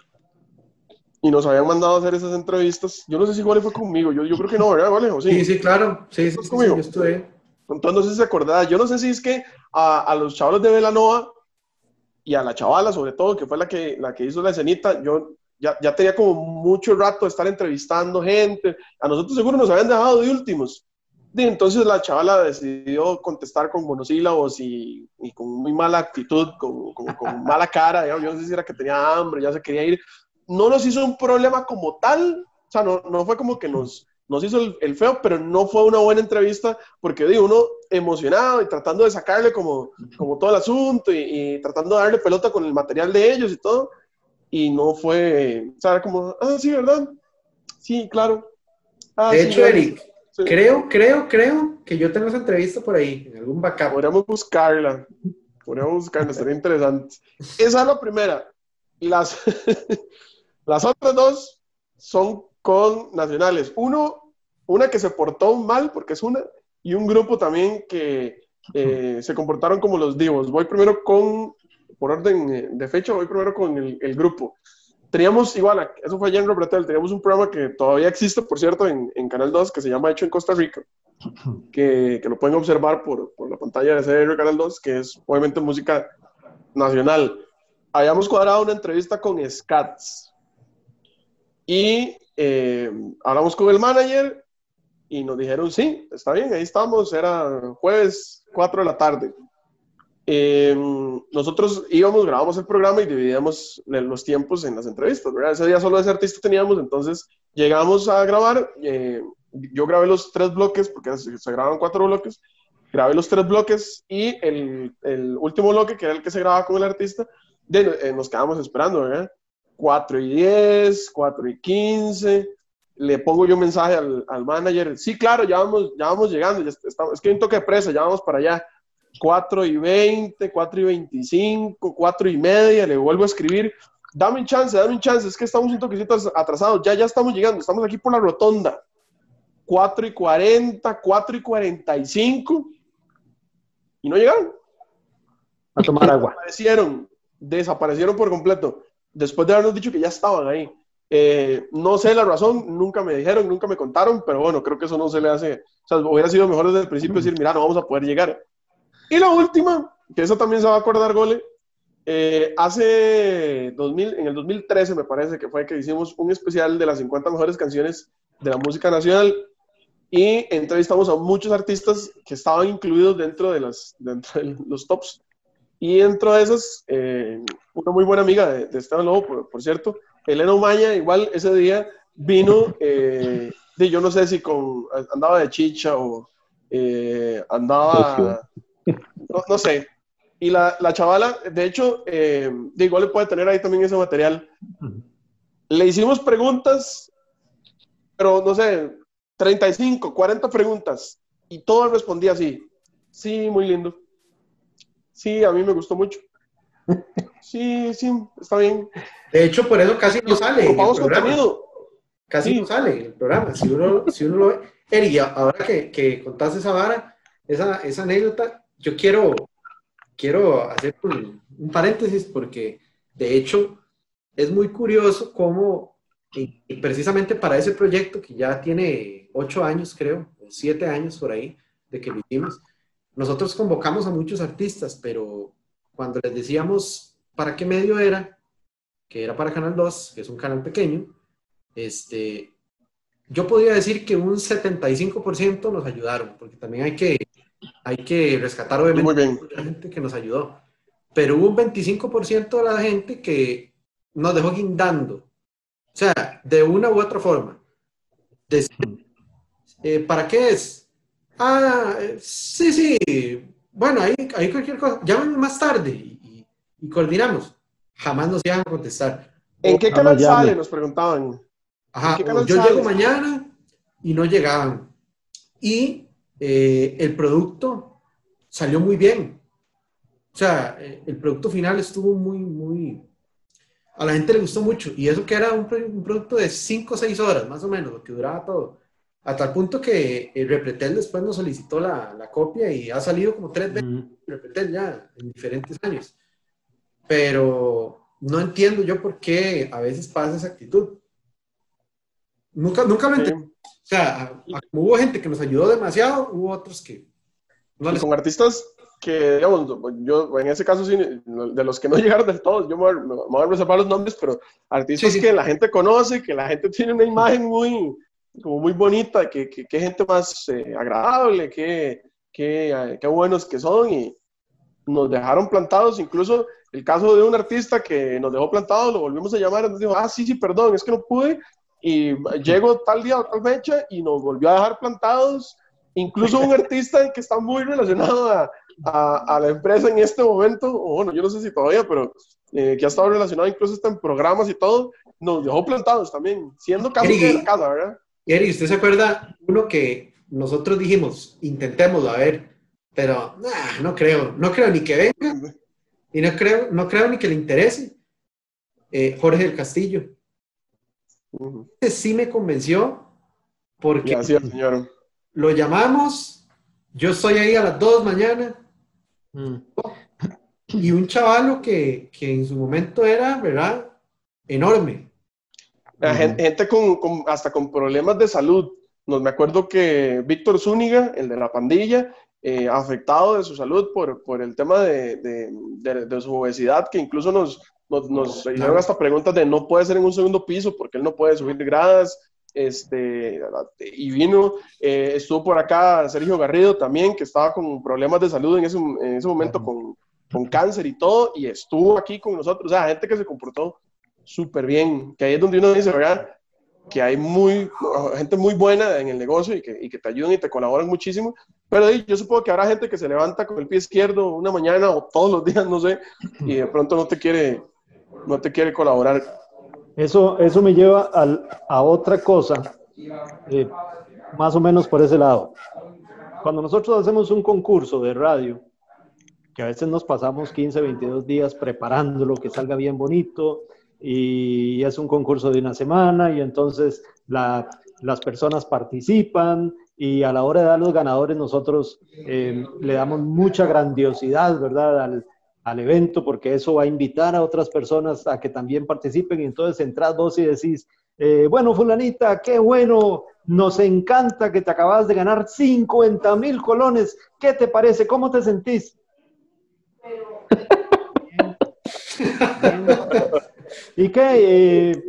Y nos habían mandado a hacer esas entrevistas. Yo no sé si Gole fue conmigo, yo, yo creo que no, ¿verdad, Gole? sí? sí, sí, claro. Sí, sí, sí, conmigo? sí, estuve. Entonces no sé si se acordaba. Yo no sé si es que a, a los chavales de Velanova y a la chavala, sobre todo, que fue la que, la que hizo la escenita, yo ya, ya tenía como mucho rato de estar entrevistando gente. A nosotros seguro nos habían dejado de últimos entonces la chavala decidió contestar con monosílabos y, y con muy mala actitud, con, con, mala cara. Yo no sé si era que tenía hambre, ya se quería ir. No nos hizo un problema como tal, o sea, no, no fue como que nos, nos hizo el, feo, pero no fue una buena entrevista porque digo, uno emocionado y tratando de sacarle como, como todo el asunto y, y, tratando de darle pelota con el material de ellos y todo. Y no fue, o sea, como, ah, sí, ¿verdad? Sí, claro. Ah, de hecho, Eric, Creo, creo, creo que yo tengo esa entrevista por ahí, en algún backup. Podríamos buscarla. Podríamos buscarla, sería interesante. Esa es la primera. Las, las otras dos son con nacionales. Uno, una que se portó mal, porque es una, y un grupo también que eh, se comportaron como los divos. Voy primero con, por orden de fecha, voy primero con el, el grupo teníamos igual, eso fue allá en Robretel, teníamos un programa que todavía existe, por cierto, en, en Canal 2, que se llama Hecho en Costa Rica, que, que lo pueden observar por, por, la pantalla de CR Canal 2, que es obviamente música nacional. Habíamos cuadrado una entrevista con Scats y eh, hablamos con el manager y nos dijeron, sí, está bien, ahí estamos, era jueves 4 de la tarde. Eh, nosotros íbamos, grabamos el programa y dividíamos los tiempos en las entrevistas, ¿verdad? Ese día solo ese artista teníamos, entonces llegamos a grabar, eh, yo grabé los tres bloques, porque se, se, graban cuatro bloques, grabé los tres bloques y el, el, último bloque, que era el que se grababa con el artista, de, eh, nos quedamos esperando, ¿verdad? 4 y 10, 4 y 15, le pongo yo un mensaje al, al, manager, sí, claro, ya vamos, ya vamos llegando, ya estamos, es que hay un toque de presa, ya vamos para allá 4 y 20, 4 y 25, 4 y media, le vuelvo a escribir, dame un chance, dame un chance, es que estamos un toquecito atrasados, ya, ya estamos llegando, estamos aquí por la rotonda. 4 y 40, 4 y 45, y no llegaron. A tomar agua. Desaparecieron, desaparecieron por completo, después de habernos dicho que ya estaban ahí. Eh, no sé la razón, nunca me dijeron, nunca me contaron, pero bueno, creo que eso no se le hace, o sea, hubiera sido mejor desde el principio decir, mira, no vamos a poder llegar. Y la última, que eso también se va a acordar, Gole, eh, hace 2000, en el 2013 me parece que fue que hicimos un especial de las 50 mejores canciones de la música nacional y entrevistamos a muchos artistas que estaban incluidos dentro de, las, dentro de los tops. Y dentro de esas, eh, una muy buena amiga de, de Esteban Lobo, por, por, cierto, Elena Umaña, igual ese día vino, eh, de, yo no sé si con, andaba de chicha o eh, andaba no, sé. Y la, la, chavala, de hecho, eh, igual le puede tener ahí también ese material. Le hicimos preguntas, pero no sé, 35, 40 preguntas. Y todo respondía así. Sí, muy lindo. Sí, a mí me gustó mucho. Sí, sí, está bien. De hecho, por eso casi no sale. contenido. Casi sí. no sale el programa. Si uno, si uno lo ve. Eri, ahora que, que contaste esa vara, esa, esa anécdota, yo quiero, quiero hacer un paréntesis porque de hecho es muy curioso cómo, y, precisamente para ese proyecto que ya tiene ocho años, creo, o siete años por ahí, de que lo hicimos, nosotros convocamos a muchos artistas, pero cuando les decíamos para qué medio era, que era para Canal 2, que es un canal pequeño, este, yo podría decir que un 75% nos ayudaron, porque también hay que, hay que rescatar obviamente a la gente que nos ayudó. Pero hubo un 25% de la gente que nos dejó guindando. O sea, de una u otra forma. Eh, ¿Para qué es? Ah, sí, sí. Bueno, ahí, ahí cualquier cosa. Llámenme más tarde y, coordinamos. Jamás nos iban a contestar. ¿En qué canal sale? Nos preguntaban. Ajá, yo llego mañana y no llegaban. Y eh, el producto salió muy bien. O sea, eh, el producto final estuvo muy, muy... A la gente le gustó mucho. Y eso que era un, producto de 5 o 6 horas, más o menos, lo que duraba todo. A tal punto que el Repretel después nos solicitó la, la copia y ha salido como tres veces Repretel ya en diferentes años. Pero no entiendo yo por qué a veces pasa esa actitud. Nunca, nunca lo entendí. O sea, hubo gente que nos ayudó demasiado, hubo otros que no les... Con artistas que, digamos, yo en ese caso sí, de los que no llegaron del todo, yo me, voy a reservar los nombres, pero artistas que la gente conoce, que la gente tiene una imagen muy, como muy bonita, que, que, gente más eh, agradable, que, que, eh, que, buenos que son y nos dejaron plantados, incluso el caso de un artista que nos dejó plantados, lo volvimos a llamar y nos dijo, ah, sí, sí, perdón, es que no pude, y llego tal día tal fecha y nos volvió a dejar plantados, incluso un artista que está muy relacionado a, a, a la empresa en este momento, o bueno, yo no sé si todavía, pero eh, que ha estado relacionado incluso hasta en programas y todo, nos dejó plantados también, siendo casi de casa, ¿verdad? Eri, ¿usted se acuerda uno que nosotros dijimos, intentémoslo a ver, pero no creo, no creo ni que venga, y no creo, no creo ni que le interese? Eh, Jorge del Castillo. Sí me convenció, porque Gracias, señor. lo llamamos, yo estoy ahí a las 2 mañana, mm. y un chavalo que, que en su momento era, ¿verdad? Enorme gente, con, hasta con problemas de salud. Nos me acuerdo que Víctor Zúñiga, el de la pandilla, eh, afectado de su salud por, por el tema de, de, de, su obesidad, que incluso nos, nos, nos hicieron hasta preguntas de no puede ser en un segundo piso porque él no puede subir gradas. Este, y vino, eh, estuvo por acá Sergio Garrido también, que estaba con problemas de salud en ese, en ese momento, con, con cáncer y todo, y estuvo aquí con nosotros. O sea, gente que se comportó súper bien, que ahí es donde uno dice, ¿verdad? Que hay muy, gente muy buena en el negocio y que, y que te ayudan y te colaboran muchísimo, pero yo supongo que habrá gente que se levanta con el pie izquierdo una mañana o todos los días, no sé, y de pronto no te quiere, no te quiere colaborar. Eso, eso me lleva al, a otra cosa, eh, más o menos por ese lado. Cuando nosotros hacemos un concurso de radio, que a veces nos pasamos 15, 22 días preparándolo, que salga bien bonito, y es un concurso de una semana y entonces las personas participan y a la hora de dar los ganadores nosotros eh, le damos mucha grandiosidad, ¿verdad? Al, evento porque eso va a invitar a otras personas a que también participen y entonces entras vos y decís, eh, bueno, fulanita, qué bueno, nos encanta que te acabas de ganar 50 mil colones, ¿qué te parece? ¿Cómo te sentís? ¿Y qué, eh,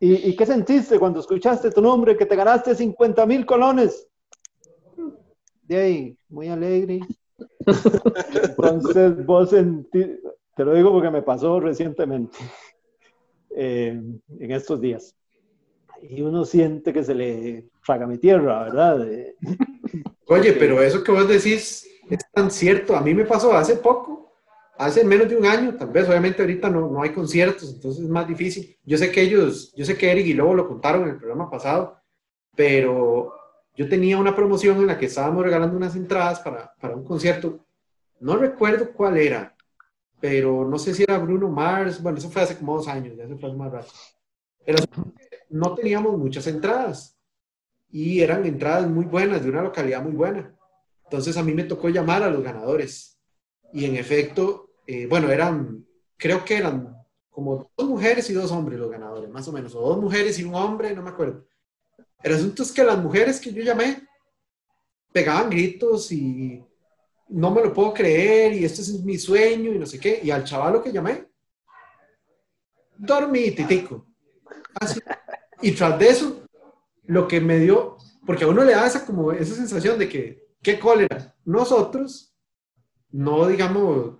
y, qué sentiste cuando escuchaste tu nombre que te ganaste 50 mil colones? De ahí, muy alegre. Entonces vos sentí, te lo digo porque me pasó recientemente, eh, en estos días. Y uno siente que se le traga mi tierra, ¿verdad? Oye, pero eso que vos decís es tan cierto. A mí me pasó hace poco hace menos de un año, tal vez, obviamente ahorita no, no hay conciertos, entonces es más difícil. Yo sé que ellos, yo sé que Eric y Lobo lo contaron en el programa pasado, pero yo tenía una promoción en la que estábamos regalando unas entradas para, para un concierto, no recuerdo cuál era, pero no sé si era Bruno Mars, bueno, eso fue hace como dos años, ya se fue más rato. no teníamos muchas entradas y eran entradas muy buenas, de una localidad muy buena. Entonces a mí me tocó llamar a los ganadores y en efecto, eh, bueno, eran, creo que eran como dos mujeres y dos hombres los ganadores, más o menos, o dos mujeres y un hombre, no me acuerdo. El asunto es que las mujeres que yo llamé pegaban gritos y, no me lo puedo creer y este es mi sueño y no sé qué. Y al chaval que llamé, dormí, titico. Así. Y tras de eso, lo que me dio, porque a uno le da esa, como esa sensación de que, qué cólera. Nosotros, no digamos,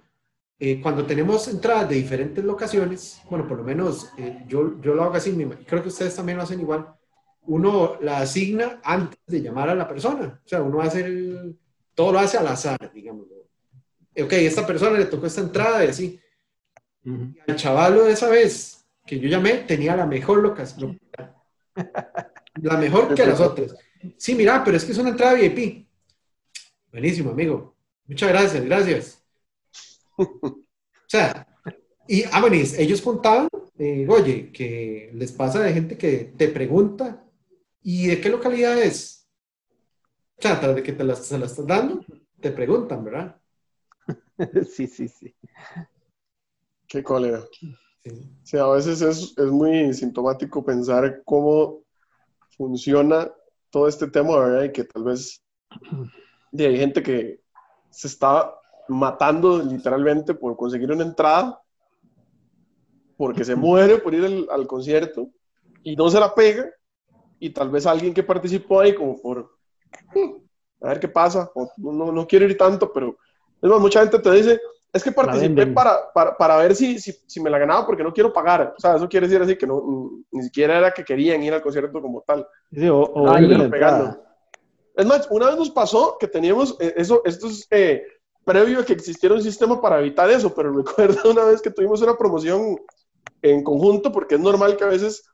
eh, cuando tenemos entradas de diferentes locaciones, bueno, por lo menos eh, yo, yo lo hago así, creo que ustedes también lo hacen igual, uno la asigna antes de llamar a la persona. O sea, uno hace el, todo lo hace al azar, digamos. Ok, esta persona le tocó esta entrada y así. El chavalo de esa vez que yo llamé tenía la mejor locación. La mejor que las otras. Sí, mira, pero es que es una entrada VIP. Buenísimo, amigo. Muchas gracias, gracias. O sea, y ah, ellos contaban, eh, oye, que les pasa de gente que te pregunta, ¿y de qué localidad es? O sea, tras de que te la, se la estás dando, te preguntan, ¿verdad? Sí, sí, sí. Qué cólera. Sí. a veces es, es, muy sintomático pensar cómo funciona todo este tema, ¿verdad? Y que tal vez hay gente que se está matando literalmente por conseguir una entrada, porque se muere por ir al, concierto y no se la pega, y tal vez alguien que participó ahí como por a ver qué pasa, no, no, quiero ir tanto, pero es más, mucha gente te dice, es que participé para, para, para, ver si, si, si, me la ganaba porque no quiero pagar. O sea, eso quiere decir así que no, ni siquiera era que querían ir al concierto como tal. Sí, o, o es más, una vez nos pasó que teníamos eh, eso, esto es eh, previo a que existiera un sistema para evitar eso, pero recuerdo una vez que tuvimos una promoción en conjunto, porque es normal que a veces,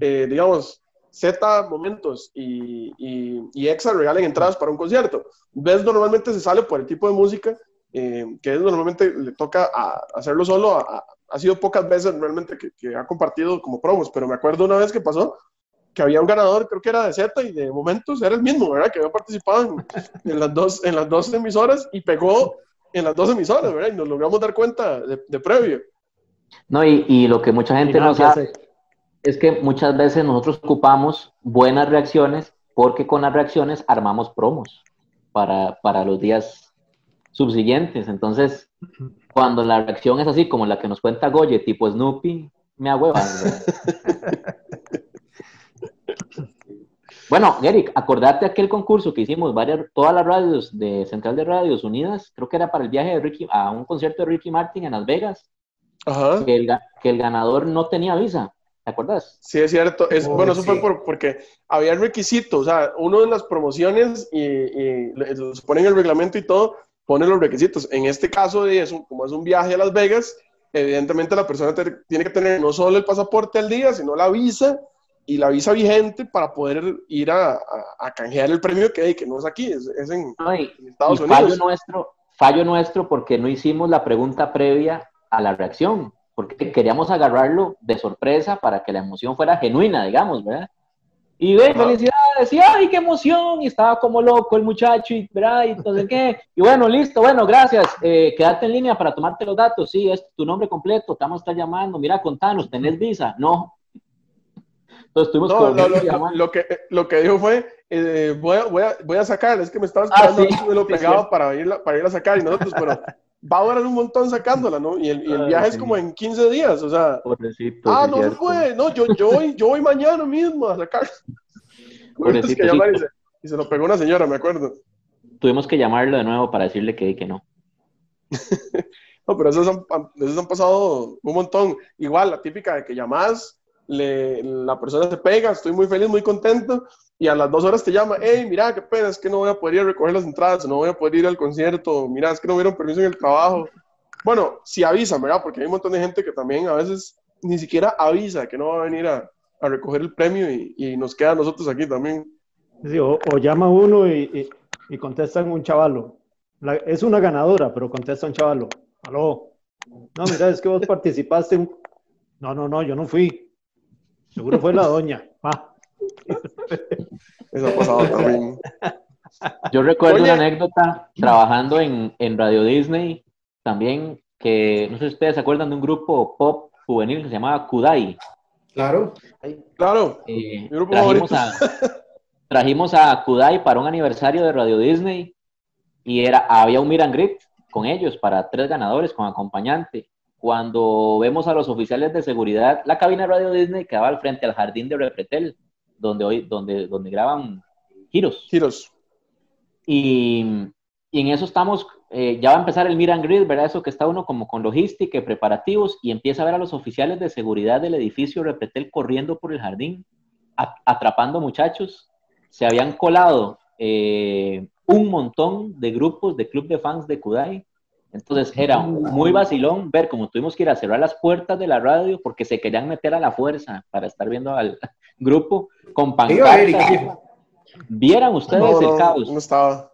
eh, digamos, Z Momentos y, y, y, EXA regalen entradas para un concierto. Ves, normalmente se sale por el tipo de música, que es normalmente le toca a, hacerlo solo, ha sido pocas veces realmente que, que, ha compartido como promos, pero me acuerdo una vez que pasó que había un ganador, creo que era de Z y de Momentos, era el mismo, ¿verdad? Que había participado en, las, dos, en las dos emisoras y pegó en las dos emisoras, ¿verdad? Y nos logramos dar cuenta de, previo. No, y, y, lo que mucha gente no sabe es que muchas veces nosotros ocupamos buenas reacciones porque con las reacciones armamos promos para, para los días subsiguientes. Entonces, cuando la reacción es así como la que nos cuenta Goye, tipo Snoopy, me agüevan. Bueno, Eric, acordate aquel concurso que hicimos varias, todas las radios de Central de Radios Unidas, creo que era para el viaje de Ricky, a un concierto de Ricky Martin en Las Vegas, Ajá. Que, el, que el ganador no tenía visa. ¿Te acuerdas? Sí, es cierto. Es, bueno, eso fue por, porque había requisitos. O sea, uno de las promociones y, y los ponen el reglamento y todo, pone los requisitos. En este caso, de eso, como es un viaje a Las Vegas, evidentemente la persona tiene que tener no solo el pasaporte al día, sino la visa y la visa vigente para poder ir a, a, canjear el premio que, que no es aquí, es, en, Estados Unidos. Fallo nuestro, fallo nuestro porque no hicimos la pregunta previa a la reacción, porque queríamos agarrarlo de sorpresa para que la emoción fuera genuina, digamos, ¿verdad? Y ve, felicidades, y ay, qué emoción, y estaba como loco el muchacho, y, ¿verdad? Y entonces, ¿qué? Y bueno, listo, bueno, gracias, eh, quédate en línea para tomarte los datos, sí, es tu nombre completo, te vamos a estar llamando, mira, contanos, ¿tenés visa? No, entonces tuvimos no, lo, que, lo que dijo fue, eh, voy, a, voy, a, voy, a, sacar, es que me estaba ah, esperando ah, me lo pegaba para, ir, para ir a sacar y nosotros, pero va a durar un montón sacándola, ¿no? Y el, y el viaje es como en 15 días, o sea. Pobrecito, ah, no se fue, no, yo, yo, voy, yo voy mañana mismo a sacar. Pobrecito, que llamar y, se, y se, lo pegó una señora, me acuerdo. Tuvimos que llamarlo de nuevo para decirle que, que no. no, pero esos han, esos han pasado un montón. Igual, la típica de que llamas la persona se pega, estoy muy feliz, muy contento, y a las dos horas te llama, hey, mira, qué pena, es que no voy a poder ir a recoger las entradas, no voy a poder ir al concierto, mira, es que no hubieron permiso en el trabajo. Bueno, si avisan, ¿verdad? Porque hay un montón de gente que también a veces ni siquiera avisa que no va a venir a, a recoger el premio y, y, nos queda a nosotros aquí también. o, llama uno y, y, contestan un chavalo. es una ganadora, pero contesta un chavalo. Aló. No, mira, es que vos participaste. No, no, no, yo no fui. Seguro fue la doña. Ah. Eso ha pasado también. Yo recuerdo una anécdota trabajando en, en, Radio Disney también, que no sé si ustedes se acuerdan de un grupo pop juvenil que se llamaba Kudai. Claro, claro. Eh, trajimos, a, trajimos a Kudai para un aniversario de Radio Disney y era, había un meet grip con ellos para tres ganadores con acompañante. Cuando vemos a los oficiales de seguridad, la cabina de Radio Disney quedaba al frente al jardín de Repretel, donde, hoy, donde, donde graban giros. Giros. Y, y en eso estamos, eh, ya va a empezar el and greet, ¿verdad? Eso que está uno como con logística y preparativos y empieza a ver a los oficiales de seguridad del edificio Repretel corriendo por el jardín, atrapando muchachos. Se habían colado eh, un montón de grupos de club de fans de Kudai. Entonces era muy vacilón ver cómo tuvimos que ir a cerrar las puertas de la radio porque se querían meter a la fuerza para estar viendo al grupo con pancartas. Vieran ustedes el caos. No estaba.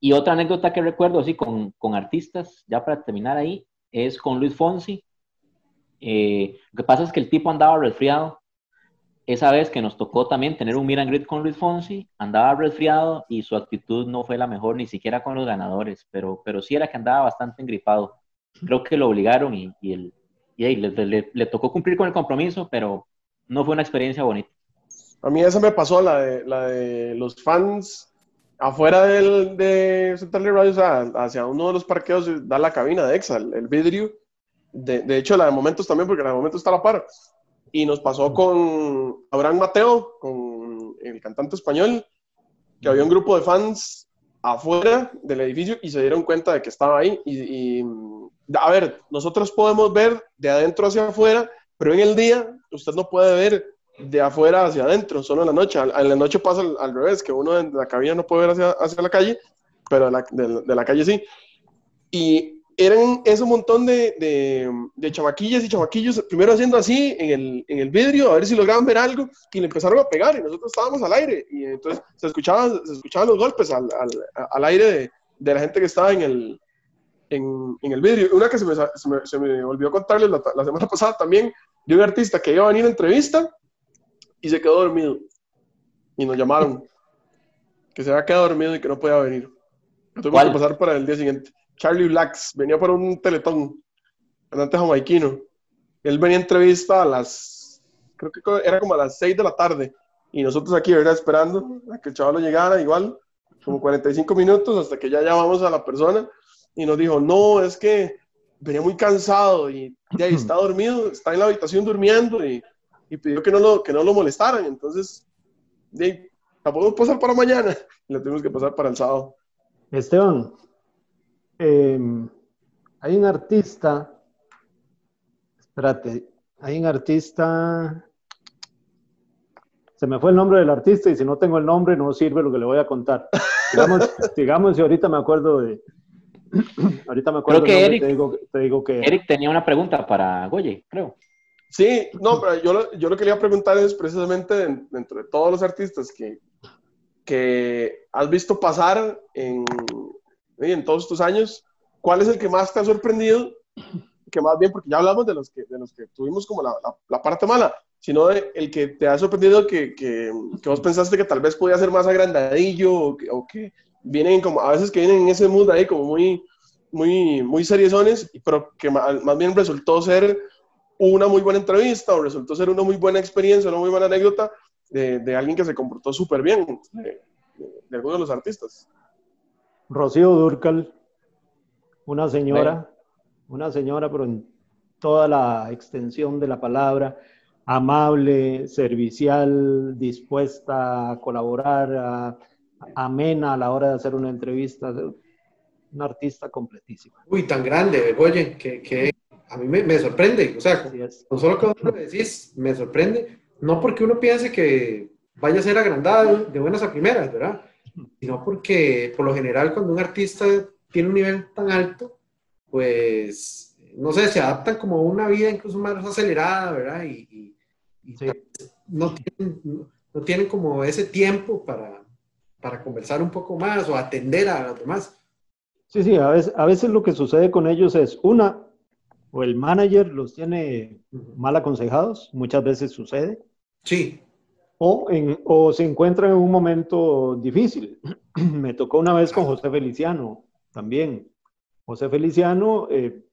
Y otra anécdota que recuerdo así con, con artistas, ya para terminar ahí, es con Luis Fonsi. Eh, lo que pasa es que el tipo andaba resfriado. Esa vez que nos tocó también tener un meet and greet con Luis Fonsi, andaba resfriado y su actitud no fue la mejor, ni siquiera con los ganadores, pero, pero sí era que andaba bastante engripado. Creo que lo obligaron y, y, el, y le, le, le tocó cumplir con el compromiso, pero no fue una experiencia bonita. A mí esa me pasó, la de, la de los fans afuera del, de Central Radio, o sea, hacia uno de los parqueos da la cabina de Exa, el, vidrio. De, de, hecho, la de momentos también, porque la de momentos está a la par. Y nos pasó con Abraham Mateo, con el cantante español, que había un grupo de fans afuera del edificio y se dieron cuenta de que estaba ahí. Y, y a ver, nosotros podemos ver de adentro hacia afuera, pero en el día usted no puede ver de afuera hacia adentro, solo en la noche. En la noche pasa al, al, revés, que uno en la cabina no puede ver hacia, hacia la calle, pero de la, de, de la, calle sí. Y eran ese montón de, de, de, chamaquillas y chamaquillos, primero haciendo así en el, en el vidrio, a ver si lograban ver algo, y le empezaron a pegar, y nosotros estábamos al aire, y entonces se escuchaban, se escuchaban los golpes al, al, al aire de, de, la gente que estaba en el, en, en el vidrio. Una que se me, se me, se me olvidó contarles la, la semana pasada también, de un artista que iba a venir a entrevista, y se quedó dormido. Y nos llamaron que se había quedado dormido y que no podía venir. Tuvimos que pasar para el día siguiente. Charlie Blacks venía para un teletón, cantante jamaiquino. Él venía a entrevista a las, creo que era como a las 6 de la tarde. Y nosotros aquí, ¿verdad? Esperando a que el chaval llegara, igual, como 45 minutos hasta que ya llamamos a la persona. Y nos dijo, no, es que venía muy cansado y ya está dormido, está en la habitación durmiendo y y pidió que no lo, que no lo molestaran. Entonces, de, la podemos pasar para mañana y la tuvimos que pasar para el sábado. Esteban, eh, hay un artista, espérate, hay un artista, se me fue el nombre del artista y si no tengo el nombre no sirve lo que le voy a contar. Digamos, digamos si ahorita me acuerdo de... Ahorita me acuerdo creo que Eric, te digo, te digo que... Eric tenía una pregunta para Goye, creo. Sí, no, pero yo lo, yo lo que quería preguntar es precisamente dentro de todos los artistas que, que has visto pasar en, en todos estos años, ¿cuál es el que más te ha sorprendido? Que más bien, porque ya hablamos de los que, de los que tuvimos como la, la, la parte mala, sino de el que te ha sorprendido que, que, que, vos pensaste que tal vez podía ser más agrandadillo o que, o que vienen como, a veces que vienen en ese mood ahí como muy, muy, muy seriosones, pero que más, más bien resultó ser una muy buena entrevista o resultó ser una muy buena experiencia, una muy buena anécdota de, de alguien que se comportó súper bien, de, de, algunos de los artistas. Rocío Durcal, una señora, una señora, pero en toda la extensión de la palabra, amable, servicial, dispuesta a colaborar, a, amena a la hora de hacer una entrevista, una artista completísima. Uy, tan grande, oye, que, que a mí me, me sorprende, o sea, con solo que vos lo decís, me sorprende, no porque uno piense que vaya a ser agrandado de buenas a primeras, ¿verdad? Sino porque por lo general cuando un artista tiene un nivel tan alto, pues, no sé, se adaptan como a una vida incluso más acelerada, ¿verdad? Y, y, y sí. no, tienen, no tienen como ese tiempo para, para conversar un poco más o atender a los demás. Sí, sí, a veces, a veces lo que sucede con ellos es, una, o el manager los tiene mal aconsejados, muchas veces sucede. Sí. O, en, o se encuentran en un momento difícil. Me tocó una vez con José Feliciano también. José Feliciano eh,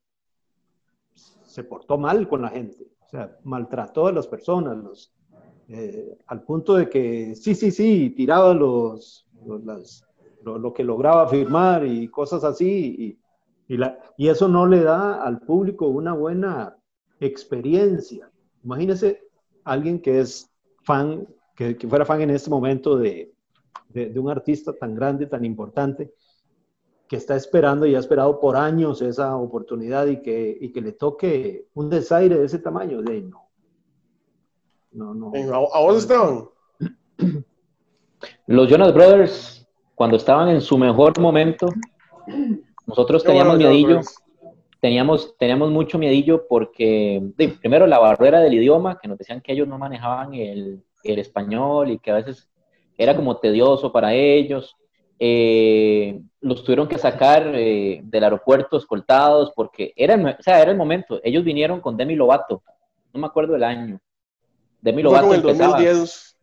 se portó mal con la gente, o sea, maltrató a las personas, eh, al punto de que sí, sí, sí, tiraba los, los, lo, que lograba firmar y cosas así. Y, y eso no le da al público una buena experiencia. Imagínese alguien que es fan, que, que fuera fan en este momento de, de, de, un artista tan grande, tan importante, que está esperando y ha esperado por años esa oportunidad y que, y que le toque un desaire de ese tamaño. De no. No, no. ¿A, vos, Esteban? Los Jonas Brothers, cuando estaban en su mejor momento, nosotros teníamos miedillo, teníamos, teníamos mucho miedillo porque, primero, la barrera del idioma, que nos decían que ellos no manejaban el, el español y que a veces era como tedioso para ellos. Eh, los tuvieron que sacar eh, del aeropuerto escoltados porque era, o sea, era el momento. Ellos vinieron con Demi Lovato, no me acuerdo del año. Demi Lovato empezaba. 2010.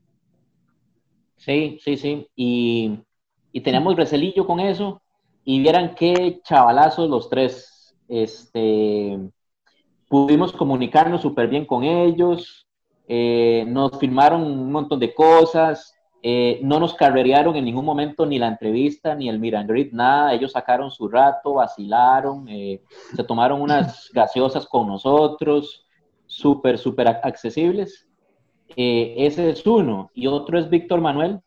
Sí, sí, sí. Y, y teníamos recelillo con eso. Y vieran qué chavalazos los tres. Este, pudimos comunicarnos súper bien con ellos. Eh, nos firmaron un montón de cosas. Eh, no nos carrerearon en ningún momento ni la entrevista ni el Miran nada. Ellos sacaron su rato, vacilaron, eh, se tomaron unas gaseosas con nosotros, súper, súper accesibles. Eh, ese es uno. Y otro es Víctor Manuel.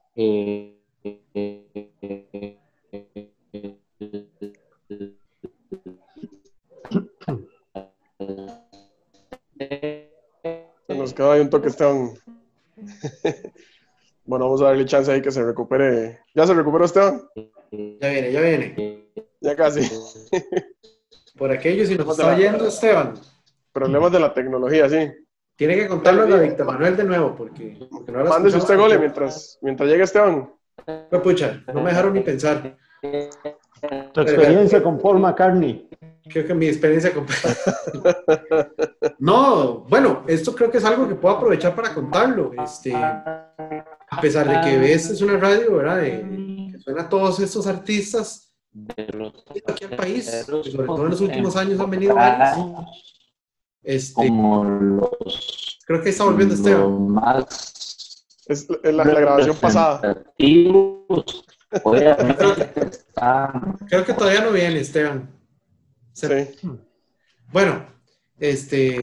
Nos queda ahí un toque, Esteban. Bueno, vamos a darle chance ahí que se recupere. ¿Ya se recuperó Esteban? Ya viene, ya viene. Ya casi. Por aquello, si nos está oyendo, Esteban. Problemas de la tecnología, sí. Tiene que contarlo a Víctor Manuel de nuevo, porque. porque no Mándese usted gole mientras, mientras llegue Esteban. Pues pucha, no me dejaron ni pensar. Tu experiencia con Paul McCartney. Creo que mi experiencia con... no, bueno, esto creo que es algo que puedo aprovechar para contarlo. Este, a pesar de que ves es una radio, ¿verdad? De, que suena a todos estos artistas aquí al país, sobre todo en los últimos años han venido varios. Este, creo que está volviendo Esteban. Es la, la grabación pasada. Creo que todavía no viene, Esteban. Sí. Bueno, este,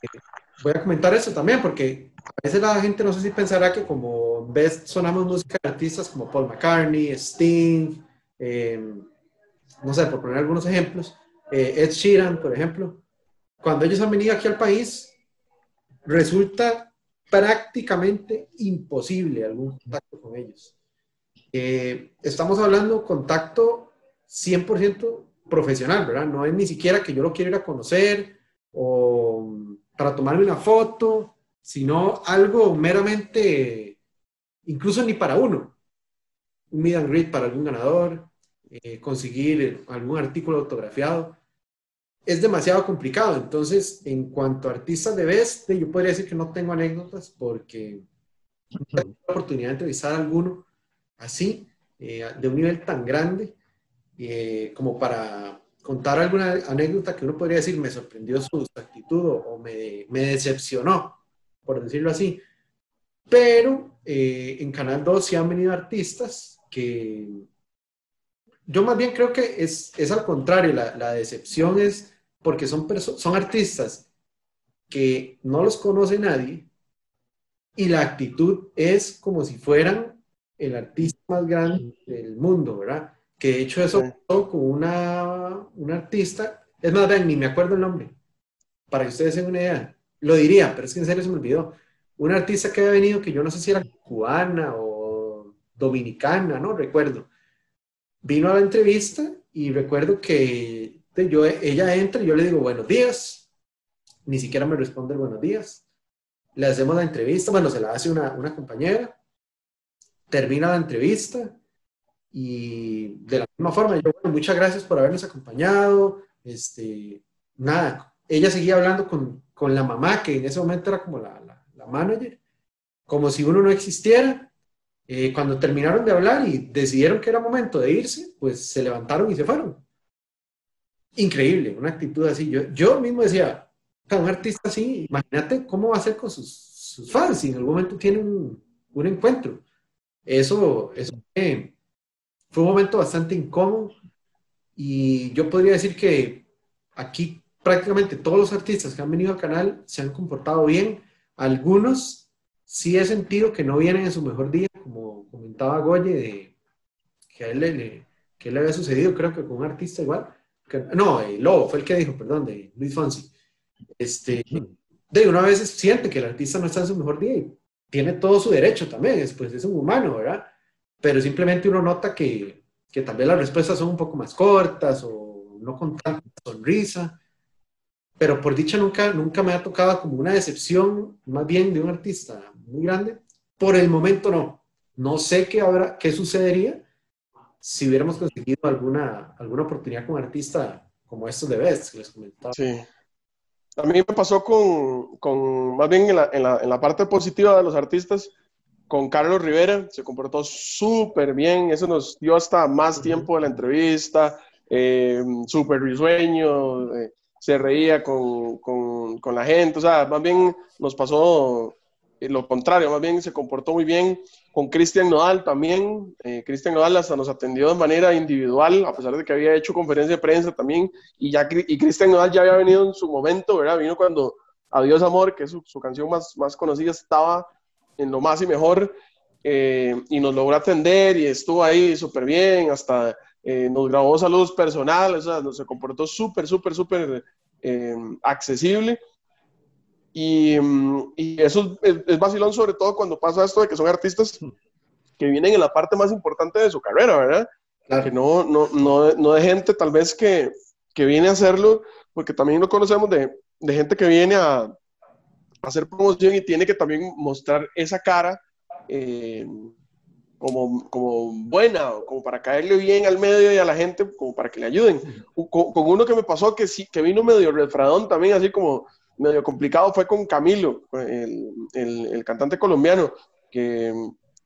voy a comentar eso también, porque a veces la gente no sé si pensará que como ves, sonamos música de artistas como Paul McCartney, Sting, eh, no sé, por poner algunos ejemplos, eh, Ed Sheeran, por ejemplo, cuando ellos han venido aquí al país, resulta prácticamente imposible algún contacto con ellos. Eh, estamos hablando contacto 100% profesional, ¿verdad? No es ni siquiera que yo lo quiero ir a conocer o para tomarme una foto, sino algo meramente, incluso ni para uno. Un meet and greet para algún ganador, eh, conseguir algún artículo autografiado. Es demasiado complicado. Entonces, en cuanto a artistas de Best, yo podría decir que no tengo anécdotas porque no tengo la oportunidad de entrevistar a alguno así, eh, de un nivel tan grande, eh, como para contar alguna anécdota que uno podría decir me sorprendió su actitud o, me, me, decepcionó, por decirlo así. Pero eh, en Canal 2 sí han venido artistas que yo más bien creo que es, es al contrario, la, la, decepción es porque son, son artistas que no los conoce nadie y la actitud es como si fueran el artista más grande del mundo, ¿verdad? Que de hecho eso pasó con una, una artista, es más, bien, ni me acuerdo el nombre, para que ustedes tengan una idea. Lo diría, pero es que en serio se me olvidó. Una artista que había venido, que yo no sé si era cubana o dominicana, no recuerdo. Vino a la entrevista y recuerdo que yo, ella entra y yo le digo buenos días. Ni siquiera me responde buenos días. Le hacemos la entrevista, bueno, se la hace una, una compañera termina la entrevista y de la misma forma, yo, bueno, muchas gracias por habernos acompañado. Este, nada, ella seguía hablando con, con la mamá, que en ese momento era como la, la, la manager, como si uno no existiera. Eh, cuando terminaron de hablar y decidieron que era momento de irse, pues se levantaron y se fueron. Increíble, una actitud así. Yo, yo mismo decía, un artista así, imagínate cómo va a ser con sus, sus fans si en algún momento tiene un, un encuentro. Eso, eso fue fue un momento bastante incómodo y yo podría decir que aquí prácticamente todos los artistas que han venido al canal se han comportado bien. Algunos sí he sentido que no vienen en su mejor día, como comentaba Goye, de, que a él le, que le había sucedido, creo que con un artista igual. no, el Lobo fue el que dijo, perdón, de Luis Fonsi. Este, de una vez siente que el artista no está en su mejor día y tiene todo su derecho también, es, pues es un humano, ¿verdad? Pero simplemente uno nota que, que tal vez las respuestas son un poco más cortas o no con tanta sonrisa pero por dicha nunca, nunca me ha tocado como una decepción, más bien de un artista muy grande. Por el momento no. No sé qué, habrá, qué sucedería si hubiéramos conseguido alguna, alguna oportunidad con un artista como estos de Best, que les comentaba. Sí. A mí me pasó con, con más bien en la, en, la, en la, parte positiva de los artistas, con Carlos Rivera, se comportó súper bien, eso nos dio hasta más tiempo de la entrevista, eh, súper risueño, eh, se reía con, con, con, la gente, o sea, más bien nos pasó eh, lo contrario, más bien se comportó muy bien con Cristian Nodal también. Eh, Cristian Nodal hasta nos atendió de manera individual, a pesar de que había hecho conferencia de prensa también, y ya y Cristian Nodal ya había venido en su momento, ¿verdad? Vino cuando Adiós Amor, que es su, su canción más, más conocida, estaba en lo más y mejor, eh, y nos logró atender y estuvo ahí súper bien, hasta eh, nos grabó saludos personales, o sea, se comportó súper, súper, súper eh, accesible. Y, mm, y, eso es, es, vacilón sobre todo cuando pasa esto de que son artistas que vienen en la parte más importante de su carrera, ¿verdad? Claro. Que no, no, no, no, de gente tal vez que, que viene a hacerlo, porque también lo conocemos de, de gente que viene a, hacer promoción y tiene que también mostrar esa cara eh, como, como buena, como para caerle bien al medio y a la gente, como para que le ayuden. Con, con uno que me pasó que sí, que vino medio refradón también, así como medio complicado, fue con Camilo, el, el, el cantante colombiano, que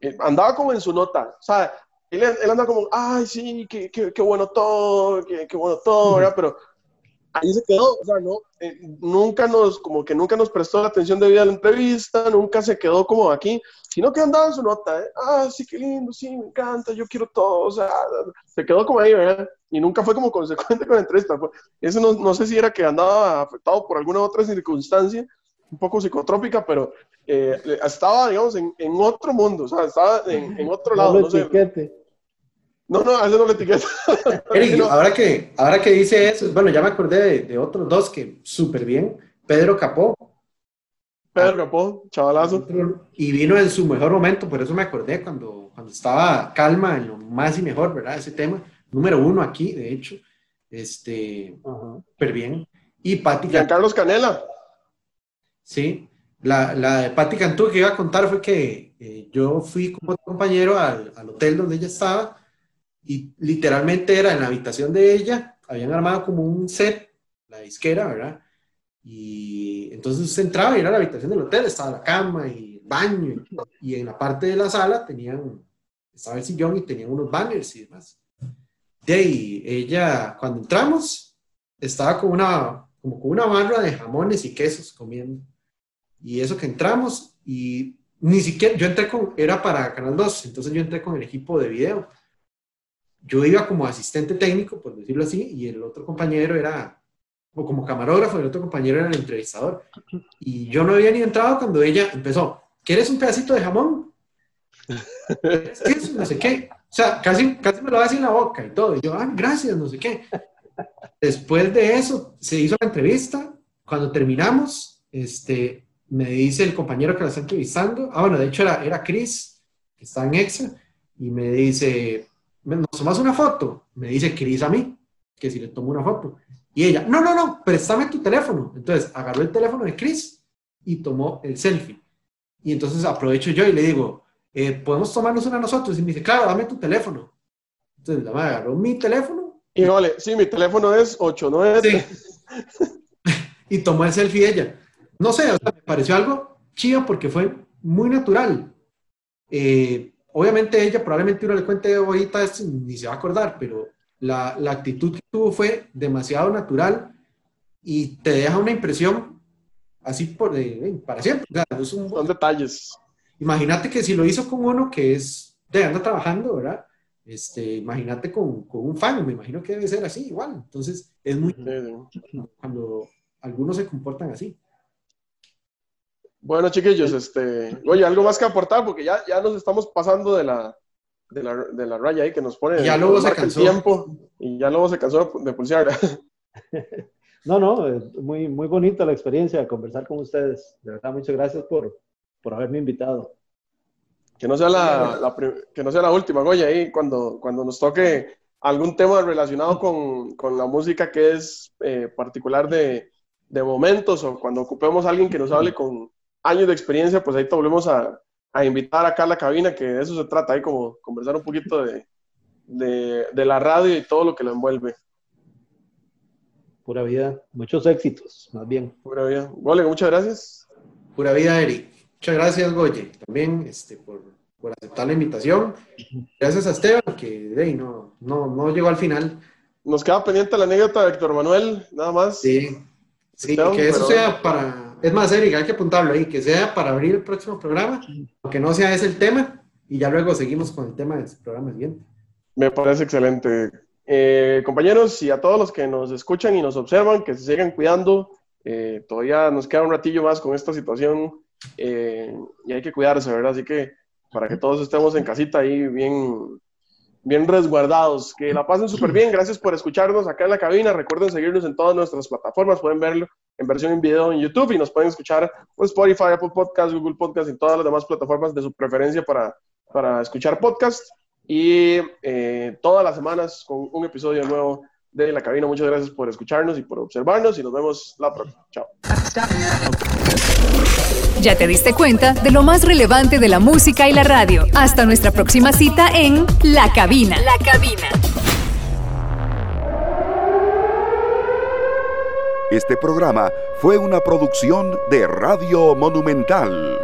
eh, andaba como en su nota, o sea, él, él anda como, ay, sí, qué, qué, qué bueno todo, qué, qué bueno todo, ¿verdad? Pero ahí se quedó, o sea, no, eh, nunca nos, como que nunca nos prestó la atención debida a la entrevista, nunca se quedó como aquí, sino que andaba en su nota, ¿eh? ah, sí, qué lindo, sí, me encanta, yo quiero todo, o sea, se quedó como ahí, ¿verdad? Y nunca fue como consecuente con la entrevista, fue, eso no, no sé si era que andaba afectado por alguna otra circunstancia, un poco psicotrópica, pero eh, estaba, digamos, en, en, otro mundo, o sea, estaba en, en otro lado, no, no sé. No, no, a eso no le etiqueta. Eric, no. ahora, que, ahora que dice eso, bueno, ya me acordé de, de otros dos que súper bien. Pedro Capó. Pedro Capó, chavalazo. Y vino en su mejor momento, por eso me acordé cuando, cuando estaba calma en lo más y mejor, ¿verdad? Ese tema. Número uno aquí, de hecho. Este, súper bien. Y Pati Carlos Canela. Sí. La, la de Pati Cantú que iba a contar fue que eh, yo fui como compañero al, al hotel donde ella estaba y literalmente era en la habitación de ella, habían armado como un set, la disquera, ¿verdad? Y entonces usted entraba y era la habitación del hotel, estaba la cama y el baño, y, y en la parte de la sala tenían, estaba el sillón y tenían unos banners y demás. De ahí, ella, cuando entramos, estaba con una, como con una barra de jamones y quesos comiendo. Y eso que entramos, y ni siquiera, yo entré con, era para Canal 2, entonces yo entré con el equipo de video yo iba como asistente técnico, por decirlo así, y el otro compañero era, o como camarógrafo, el otro compañero era el entrevistador. Y yo no había ni entrado cuando ella empezó, ¿quieres un pedacito de jamón? Eso, no sé qué. O sea, casi, casi me lo hace en la boca y todo. Y yo, ah, gracias, no sé qué. Después de eso, se hizo la entrevista. Cuando terminamos, este, me dice el compañero que la está entrevistando, ah, bueno, de hecho era, era Chris, que está en EXA, y me dice, ¿nos tomas una foto? Me dice Cris a mí, que si le tomo una foto. Y ella, no, no, no, préstame tu teléfono. Entonces agarró el teléfono de Cris y tomó el selfie. Y entonces aprovecho yo y le digo, eh, ¿podemos tomarnos una nosotros? Y me dice, claro, dame tu teléfono. Entonces la madre agarró mi teléfono. Y vale, sí, mi teléfono es 89. Sí. y tomó el selfie ella. No sé, o sea, me pareció algo chido porque fue muy natural. Eh, obviamente ella probablemente uno le cuente ahorita ni se va a acordar, pero la, la, actitud que tuvo fue demasiado natural y te deja una impresión así por, eh, para siempre. O sea, es un, Son detalles. Imagínate que si lo hizo con uno que es, de anda trabajando, ¿verdad? Este, imagínate con, con, un fan, me imagino que debe ser así igual. Entonces, es muy cuando algunos se comportan así. Bueno, chiquillos, este, oye, algo más que aportar, porque ya, ya nos estamos pasando de la, de la, de la raya ahí que nos pone ya luego se cansó. el tiempo y ya luego se cansó de pulsear. No, no, muy, muy bonita la experiencia de conversar con ustedes. De verdad, muchas gracias por, por haberme invitado. Que no sea la, que no sea la última, Goya, ahí cuando, cuando nos toque algún tema relacionado con, con la música que es eh, particular de, de, momentos o cuando ocupemos a alguien que nos hable con años de experiencia, pues ahí te volvemos a, a invitar acá a la cabina, que de eso se trata, ahí como conversar un poquito de, de, de la radio y todo lo que lo envuelve. Pura vida. Muchos éxitos, más bien. Pura vida. Vale, muchas gracias. Pura vida, Eric. Muchas gracias, Goye, también este, por, por aceptar la invitación. Gracias a Esteban, que no, no, no llegó al final. Nos queda pendiente la anécdota de Héctor Manuel, nada más. Sí, sí que eso sea para... Es más, Eric, hay que apuntarlo ahí, que sea para abrir el próximo programa, aunque no sea ese el tema, y ya luego seguimos con el tema del programa siguiente. Me parece excelente. Eh, compañeros y a todos los que nos escuchan y nos observan, que se sigan cuidando. Eh, todavía nos queda un ratillo más con esta situación eh, y hay que cuidarse, ¿verdad? Así que para que todos estemos en casita ahí bien, bien resguardados. Que la pasen súper bien. Gracias por escucharnos acá en la cabina. Recuerden seguirnos en todas nuestras plataformas. Pueden verlo en versión en video en YouTube y nos pueden escuchar por Spotify, Apple Podcasts, Google Podcasts y todas las demás plataformas de su preferencia para, para escuchar podcasts y eh, todas las semanas con un episodio nuevo de La Cabina. Muchas gracias por escucharnos y por observarnos y nos vemos la próxima. Chao. Ya te diste cuenta de lo más relevante de la música y la radio. Hasta nuestra próxima cita en La Cabina. La Cabina. Este programa fue una producción de Radio Monumental.